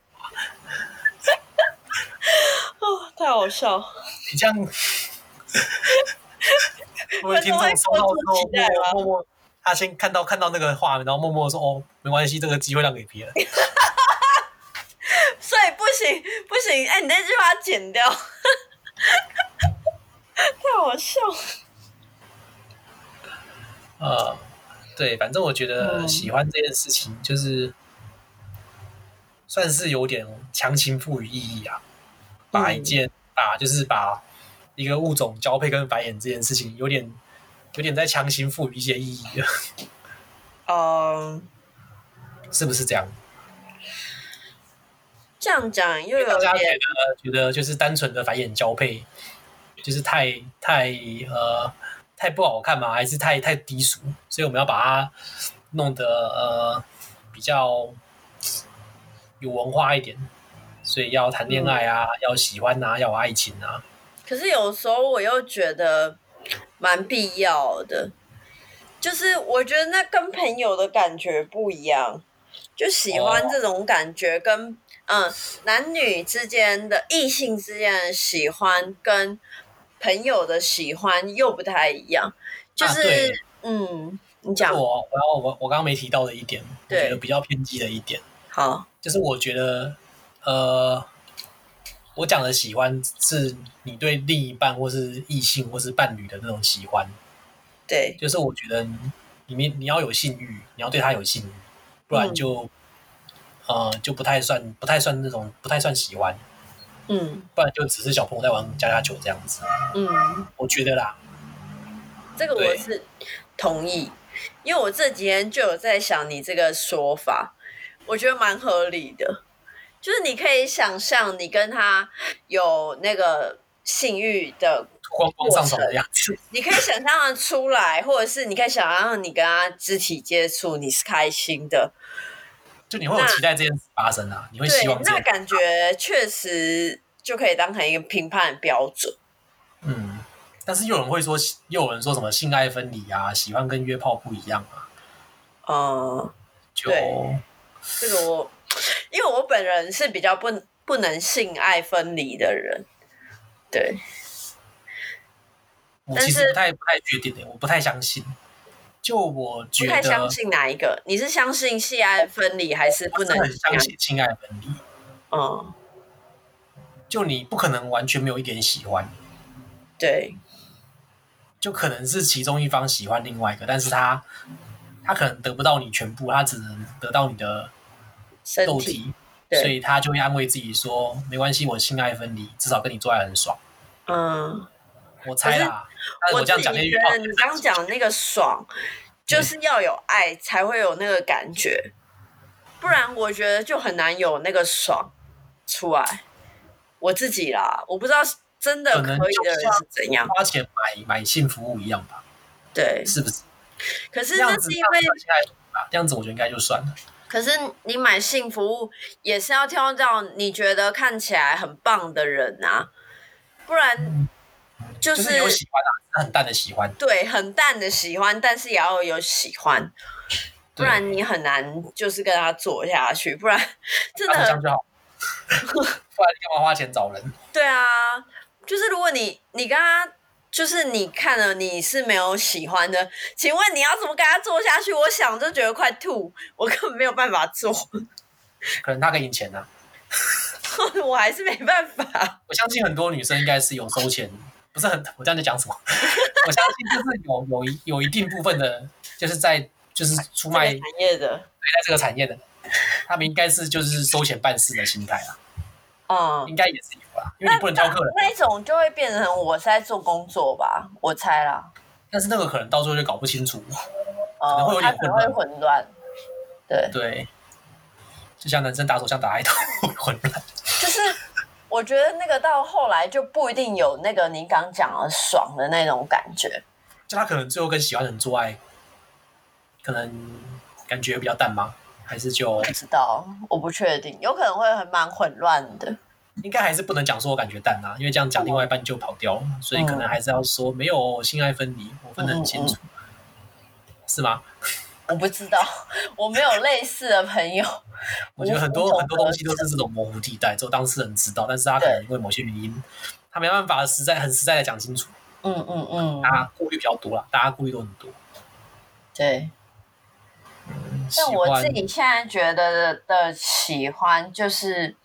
哦，太好笑！你这样，[laughs] 我们听众收到之后默默。他先看到看到那个画面，然后默默说：“哦，没关系，这个机会让给别人。[laughs] ”所以不行不行，哎、欸，你那句话剪掉，[laughs] 太好笑。呃，对，反正我觉得喜欢这件事情，就是、嗯、算是有点强行赋予意义啊，把一件、嗯、把就是把一个物种交配跟繁衍这件事情有点。有点在强行赋予一些意义了，嗯，[laughs] 是不是这样？这样讲又有点大家觉得觉得就是单纯的繁衍交配，就是太太呃太不好看嘛？还是太太低俗？所以我们要把它弄得呃比较有文化一点，所以要谈恋爱啊，嗯、要喜欢啊，要有爱情啊。可是有时候我又觉得。蛮必要的，就是我觉得那跟朋友的感觉不一样，就喜欢这种感觉跟，嗯男女之间的异性之间的喜欢，跟朋友的喜欢又不太一样。就是、啊、嗯，你讲我，然后我我刚刚没提到的一点，我觉得比较偏激的一点，好，就是我觉得呃。我讲的喜欢是你对另一半或是异性或是伴侣的那种喜欢，对，就是我觉得里面你要有性欲，你要对他有性欲，不然就、嗯、呃就不太算不太算那种不太算喜欢，嗯，不然就只是小朋友在玩家家酒这样子，嗯，我觉得啦，这个我是同意，因为我这几天就有在想你这个说法，我觉得蛮合理的。就是你可以想象你跟他有那个性欲的光光上床的样子，你可以想象的出来，或者是你可以想象你跟他肢体接触，你是开心的，就你会有期待这件事发生啊，你会希望这那感觉确实就可以当成一个评判标准。嗯，但是又有人会说，又有人说什么性爱分离啊，喜欢跟约炮不一样啊。嗯，就这个我。因为我本人是比较不不能性爱分离的人，对。我其实不太不太确定的，我不太相信。就我觉得，不太相信哪一个？你是相信性爱分离，还是不能很相信性爱分离？嗯，就你不可能完全没有一点喜欢，对。就可能是其中一方喜欢另外一个，但是他他可能得不到你全部，他只能得到你的。肉体，所以他就会安慰自己说：“没关系，我性爱分离，至少跟你做爱很爽。”嗯，我猜啦。我这样讲，你觉得你刚讲的那个爽，就是要有爱才会有那个感觉，不然我觉得就很难有那个爽出来。我自己啦，我不知道真的可以的人是怎样花钱买买性服务一样吧？对，是不是？可是那是因为这样子，我觉得应该就算了。可是你买性服务也是要挑到你觉得看起来很棒的人啊，不然就是、就是、有喜欢啊，很淡的喜欢。对，很淡的喜欢，但是也要有喜欢，不然你很难就是跟他做下去，不然真的。[laughs] 不然你干嘛花钱找人？对啊，就是如果你你跟他。就是你看了你是没有喜欢的，请问你要怎么跟他做下去？我想就觉得快吐，我根本没有办法做。可能他给你钱呢、啊，[laughs] 我还是没办法。我相信很多女生应该是有收钱，不是很，我这样在讲什么？[laughs] 我相信就是有有一有一定部分的，就是在就是出卖产业的，对，在这个产业的，他们应该是就是收钱办事的心态啊。嗯，应该也是有啦，因为你不能教客人。那，那，那种就会变成我是在做工作吧，我猜啦。但是那个可能到最后就搞不清楚，哦、可能会有点混乱。混乱。对对，就像男生打手枪打爱豆混乱。[laughs] 就是我觉得那个到后来就不一定有那个你刚讲的爽的那种感觉。就他可能最后跟喜欢的人做爱，可能感觉比较淡吗？还是就不知道，我不确定，有可能会很蛮混乱的。应该还是不能讲说我感觉淡啊，因为这样讲另外一半就跑掉所以可能还是要说没有性爱分离，我分得很清楚，嗯嗯、是吗？我不知道，我没有类似的朋友。[laughs] 我觉得很多很多东西都是这种模糊地带，只有当事人知道，但是他可能因为某些原因，他没办法实在很实在的讲清楚。嗯嗯嗯，嗯嗯大家顾虑比较多啦，大家顾虑都很多。对。但我自己现在觉得的喜欢，就是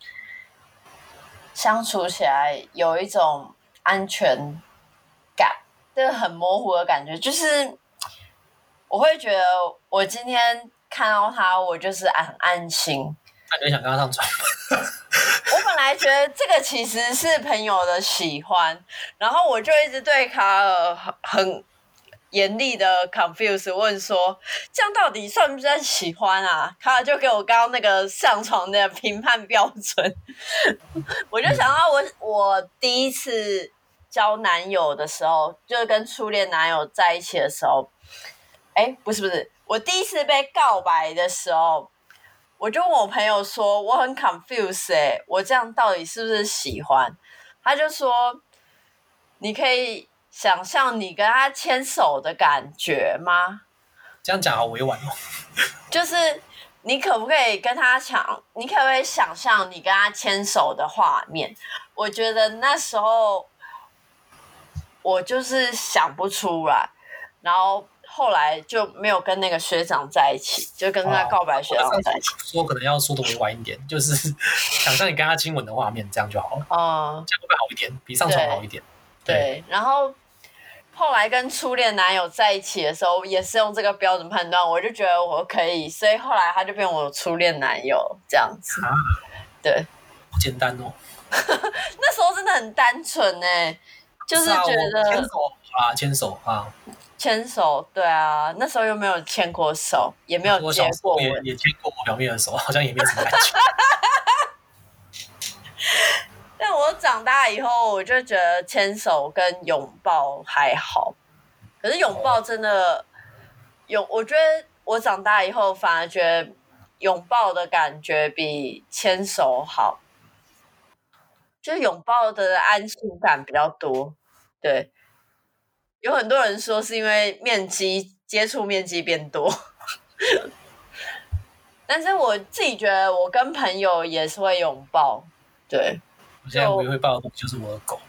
相处起来有一种安全感，这个很模糊的感觉，就是我会觉得我今天看到他，我就是很安心。那你想跟他上床？[laughs] 我本来觉得这个其实是朋友的喜欢，然后我就一直对卡尔很很。严厉的 confuse 问说：“这样到底算不算喜欢啊？”他就给我刚刚那个上床的评判标准，[laughs] 我就想到我我第一次交男友的时候，就是跟初恋男友在一起的时候，哎，不是不是，我第一次被告白的时候，我就问我朋友说：“我很 confuse 哎，我这样到底是不是喜欢？”他就说：“你可以。”想象你跟他牵手的感觉吗？这样讲好委婉哦。就是你可不可以跟他想？你可不可以想象你跟他牵手的画面？我觉得那时候我就是想不出来，然后后来就没有跟那个学长在一起，就跟他告白学长在一起。哦、说可能要说的委婉一点，就是想象你跟他亲吻的画面，这样就好了。哦、嗯，这样会不会好一点？比上床好一点。对，对，然后。后来跟初恋男友在一起的时候，也是用这个标准判断，我就觉得我可以，所以后来他就变我初恋男友这样子。啊，对，好简单哦。[laughs] 那时候真的很单纯哎，就是觉得牵手啊，牵手啊，牵手，对啊，那时候又没有牵过手，也没有接过，也也牵过我表面的手，好像也没什么感觉。[laughs] 但我长大以后，我就觉得牵手跟拥抱还好，可是拥抱真的拥，我觉得我长大以后反而觉得拥抱的感觉比牵手好，就是拥抱的安心感比较多。对，有很多人说是因为面积接触面积变多，[laughs] 但是我自己觉得我跟朋友也是会拥抱，对。我现在唯一会抱的就是我的狗。[laughs]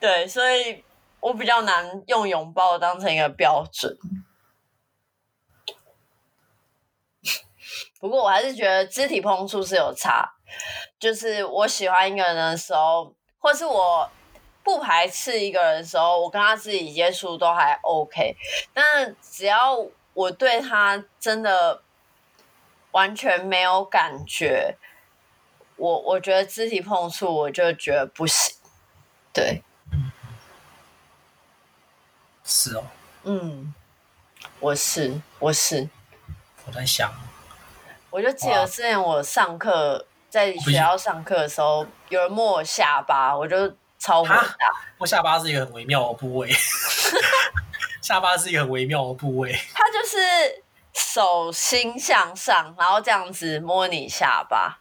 对，所以我比较难用拥抱当成一个标准。不过我还是觉得肢体碰触是有差，就是我喜欢一个人的时候，或是我不排斥一个人的时候，我跟他自己接触都还 OK。但只要我对他真的完全没有感觉。我我觉得肢体碰触，我就觉得不行。对，嗯，是哦，嗯，我是我是，我在想，我就记得之前我上课在学校上课的时候，有人摸我下巴，我就超火大。摸下巴是一个很微妙的部位，[laughs] 下巴是一个很微妙的部位。他就是手心向上，然后这样子摸你下巴。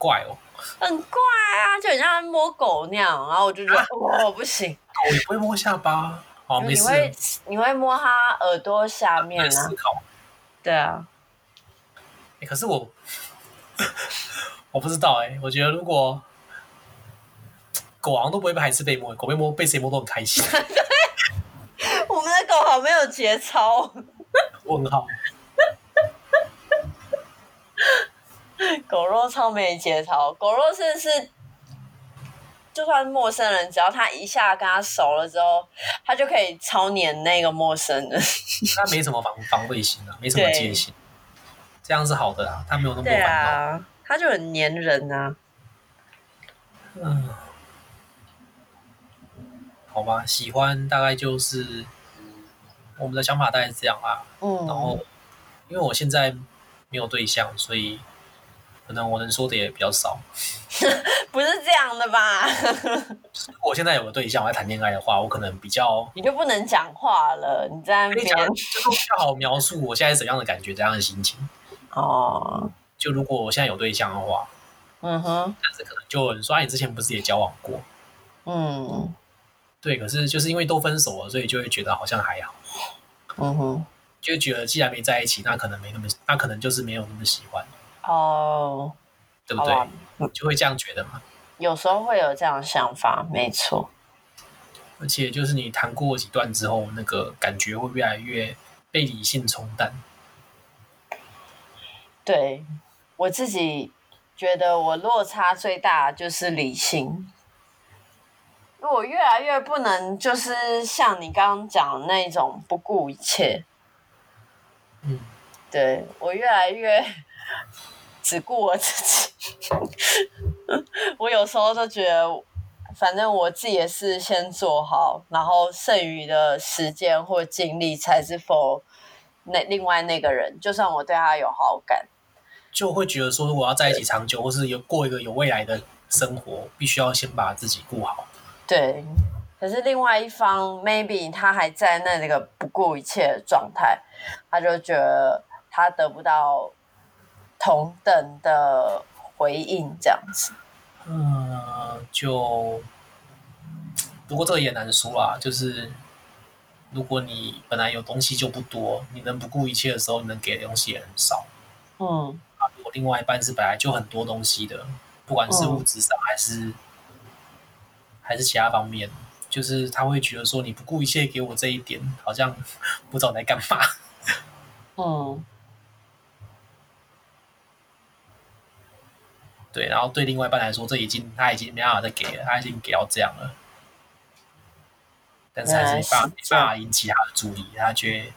怪哦，很怪啊，就很像摸狗那样，然后我就觉得，啊、哦，不行，狗也不会摸下巴，哦，没事。你会你会摸它耳朵下面啊？思考。对啊。欸、可是我 [laughs] 我不知道哎、欸，我觉得如果狗好像都不会排斥被摸，狗被摸被谁摸都很开心。[laughs] 我们的狗好没有节操。[laughs] 问号。[laughs] 狗肉超没节操，狗肉是是，就算陌生人，只要他一下跟他熟了之后，他就可以超黏那个陌生人。[laughs] 他没什么防防备心啊，没什么戒心，这样是好的啊。他没有那么多烦恼。啊，他就很黏人啊。嗯，好吧，喜欢大概就是我们的想法大概是这样啊。嗯，然后因为我现在没有对象，所以。可能我能说的也比较少，[laughs] 不是这样的吧？[laughs] 如果我现在有个对象，我在谈恋爱的话，我可能比较 [laughs] 你就不能讲话了。你在那边就比较好描述我现在怎样的感觉，怎样的心情。哦，就如果我现在有对象的话，嗯哼，但是可能就有人说你之前不是也交往过？嗯，对，可是就是因为都分手了，所以就会觉得好像还好。嗯哼，就觉得既然没在一起，那可能没那么，那可能就是没有那么喜欢。哦，对不对？嗯，就会这样觉得嘛。有时候会有这样的想法，没错。而且就是你谈过几段之后，那个感觉会越来越被理性冲淡。对，我自己觉得我落差最大就是理性。我越来越不能，就是像你刚刚讲的那种不顾一切。嗯，对，我越来越。只顾我自己，[laughs] 我有时候就觉得，反正我自己也是先做好，然后剩余的时间或精力才是 for 那另外那个人。就算我对他有好感，就会觉得说，如果要在一起长久，或是有过一个有未来的生活，必须要先把自己顾好。对，可是另外一方 maybe 他还在那个不顾一切的状态，他就觉得他得不到。同等的回应，这样子。嗯，就不过这个也难说啊。就是如果你本来有东西就不多，你能不顾一切的时候，你能给的东西也很少。嗯。啊，如果另外一半是本来就很多东西的，不管是物质上还是、嗯、还是其他方面，就是他会觉得说你不顾一切给我这一点，好像不知道你在干嘛。嗯。对，然后对另外一半来说，这已经他已经没办法再给了，他已经给到这样了，但是还是没办法没办法引起他的注意，他觉得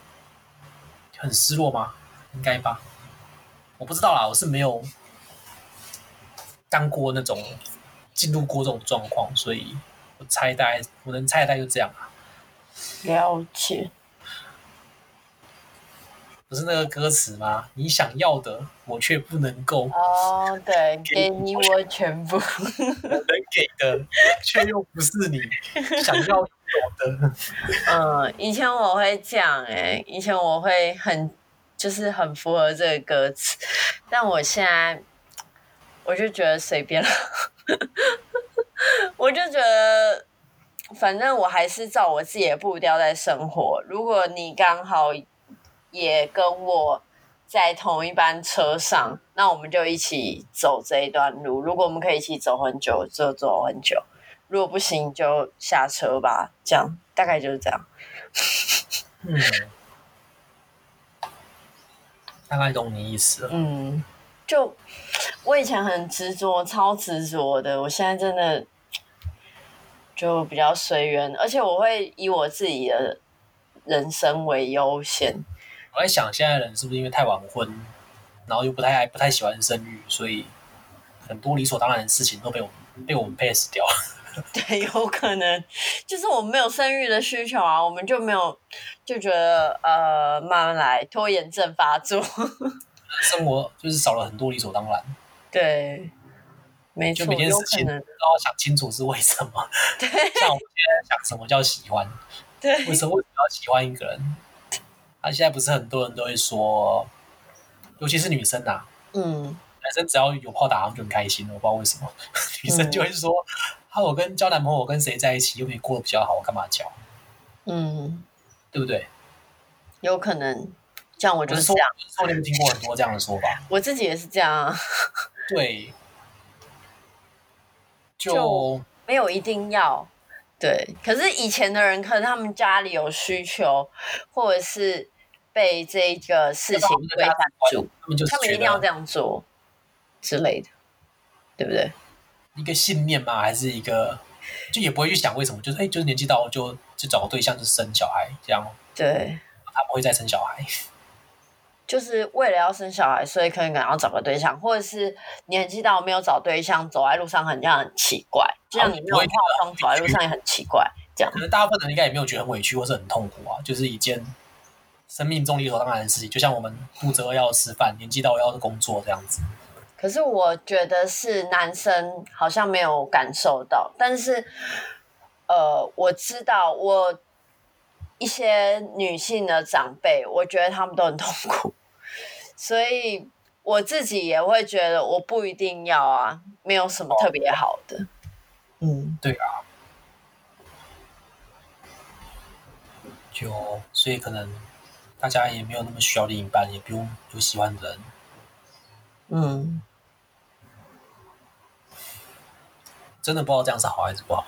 很失落吗？应该吧，我不知道啦，我是没有当过那种进入过这种状况，所以我猜大概我能猜大概就这样啊。了解。不是那个歌词吗？你想要的，我却不能够。哦，对，给你我全部。我能给的，却又不是你想要有的。[laughs] 嗯，以前我会这样哎、欸，以前我会很，就是很符合这个歌词，但我现在我就觉得随便了，[laughs] 我就觉得反正我还是照我自己的步调在生活。如果你刚好。也跟我在同一班车上，那我们就一起走这一段路。如果我们可以一起走很久，就走很久；如果不行，就下车吧。这样大概就是这样。嗯，大概懂你意思了。嗯，就我以前很执着，超执着的。我现在真的就比较随缘，而且我会以我自己的人生为优先。我在想，现在的人是不是因为太晚婚，然后又不太爱、不太喜欢生育，所以很多理所当然的事情都被我们被我们 pass 掉了。[laughs] 对，有可能就是我们没有生育的需求啊，我们就没有就觉得呃，慢慢来，拖延症发作，[laughs] 生活就是少了很多理所当然。对，没错，就每件事情都要想清楚是为什么。对，[laughs] 像我们现在想什么叫喜欢？对，为什么为什么要喜欢一个人？他、啊、现在不是很多人都会说，尤其是女生呐、啊，嗯，男生只要有炮打，他们就很开心了。我不知道为什么，[laughs] 女生就会说，啊，我跟交男朋友，我跟谁在一起，又没过得比较好，我干嘛交？嗯，对不对？有可能，这样我就是这样。我之前听过很多这样的说法，我自己也是这样。对，[laughs] 就，就没有一定要。对，可是以前的人可能他们家里有需求，或者是被这个事情规范住，他们就，他们一定要这样做之类的，对不对？一个信念吗，还是一个，就也不会去想为什么，就是哎，就是年纪到了就就找个对象，就生小孩这样。对，他不会再生小孩，[laughs] 就是为了要生小孩，所以可能要找个对象，或者是年纪到了没有找对象，走在路上很这样很奇怪。就像你没有化妆走在路上也很奇怪，这样。可能大部分人应该也没有觉得很委屈或是很痛苦啊，就是一件生命中理所当然的事情。就像我们肚子饿要吃饭，年纪到了要工作这样子。可是我觉得是男生好像没有感受到，但是呃，我知道我一些女性的长辈，我觉得他们都很痛苦，[laughs] 所以我自己也会觉得我不一定要啊，没有什么特别好的。嗯，对啊，就所以可能大家也没有那么需要另一半，也不用有喜欢的人。嗯，真的不知道这样是好还是不好。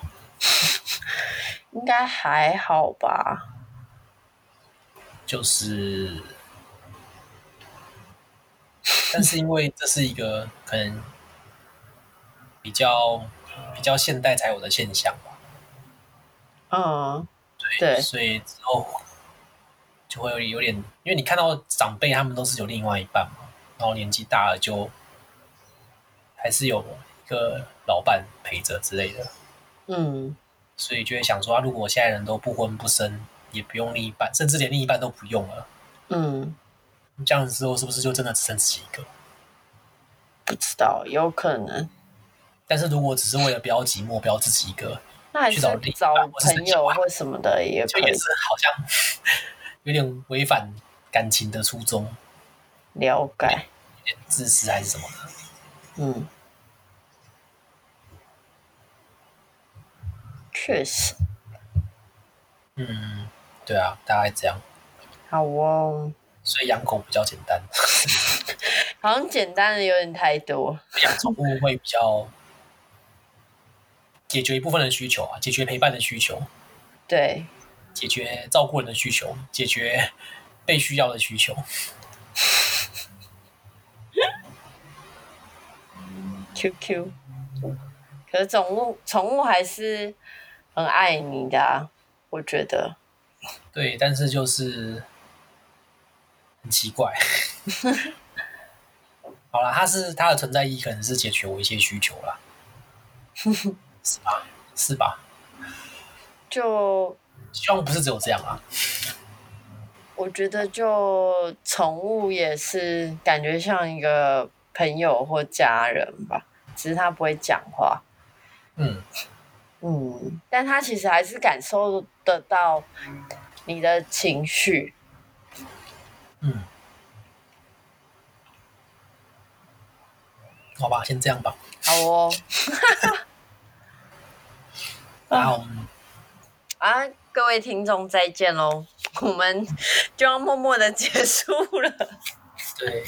应该还好吧。就是，但是因为这是一个可能比较。比较现代才有的现象吧。嗯，对，对，所以之后就会有有点，因为你看到长辈他们都是有另外一半嘛，然后年纪大了就还是有一个老伴陪着之类的。嗯，所以就会想说，啊，如果现在人都不婚不生，也不用另一半，甚至连另一半都不用了，嗯，这样子之后是不是就真的只剩自己一个？不知道，有可能。但是如果只是为了不要寂寞，不要自己一个，那还是找朋友或什么的也可以。就也是好像有点违反感情的初衷。了解。有点自私还是什么的？嗯，确实。嗯，对啊，大概这样。好哦。所以养狗比较简单。[laughs] 好像简单的有点太多。养宠物会比较。解决一部分的需求啊，解决陪伴的需求，对，解决照顾人的需求，[laughs] 解决被需要的需求。QQ，可是宠物宠物还是很爱你的啊，我觉得。对，但是就是很奇怪。[laughs] 好了，它是它的存在意义，可能是解决我一些需求啦。[laughs] 是吧？是吧？就希望不是只有这样啊。我觉得，就宠物也是感觉像一个朋友或家人吧，只是他不会讲话。嗯嗯，但他其实还是感受得到你的情绪。嗯，好吧，先这样吧。好哦。[laughs] 好 [laughs] 啊，各位听众再见喽！[laughs] 我们就要默默的结束了。对，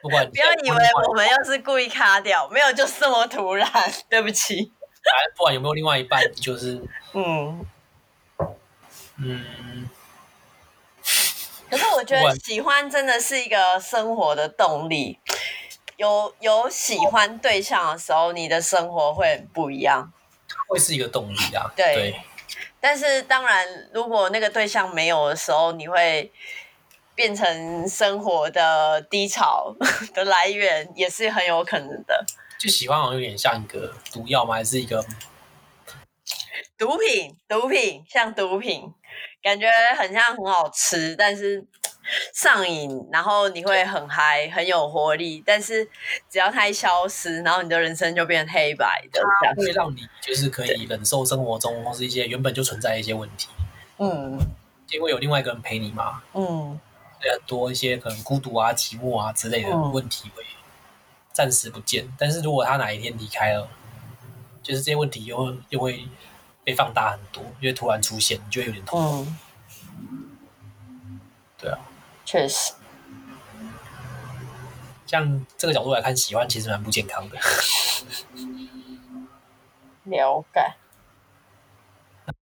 不管 [laughs] 不要以为我们要是故意卡掉，没有，就是这么突然，[laughs] 对不起。不管有没有另外一半，就是嗯嗯。可是我觉得喜欢真的是一个生活的动力。有有喜欢对象的时候，你的生活会很不一样。会是一个动力啊，对。对，但是当然，如果那个对象没有的时候，你会变成生活的低潮 [laughs] 的来源，也是很有可能的。就喜欢好像有点像一个毒药吗？还是一个毒品？毒品像毒品，感觉很像很好吃，但是。[laughs] 上瘾，然后你会很嗨，很有活力，但是只要它一消失，然后你的人生就变黑白的。它会让你就是可以忍受生活中或是一些原本就存在的一些问题。嗯，因为有另外一个人陪你嘛。嗯，对，很多一些可能孤独啊、寂寞啊之类的问题会暂时不见，嗯，但是如果他哪一天离开了，就是这些问题又又会被放大很多，因为突然出现，你就会有点痛苦。确实，像这个角度来看，喜欢其实蛮不健康的。[laughs] 了解。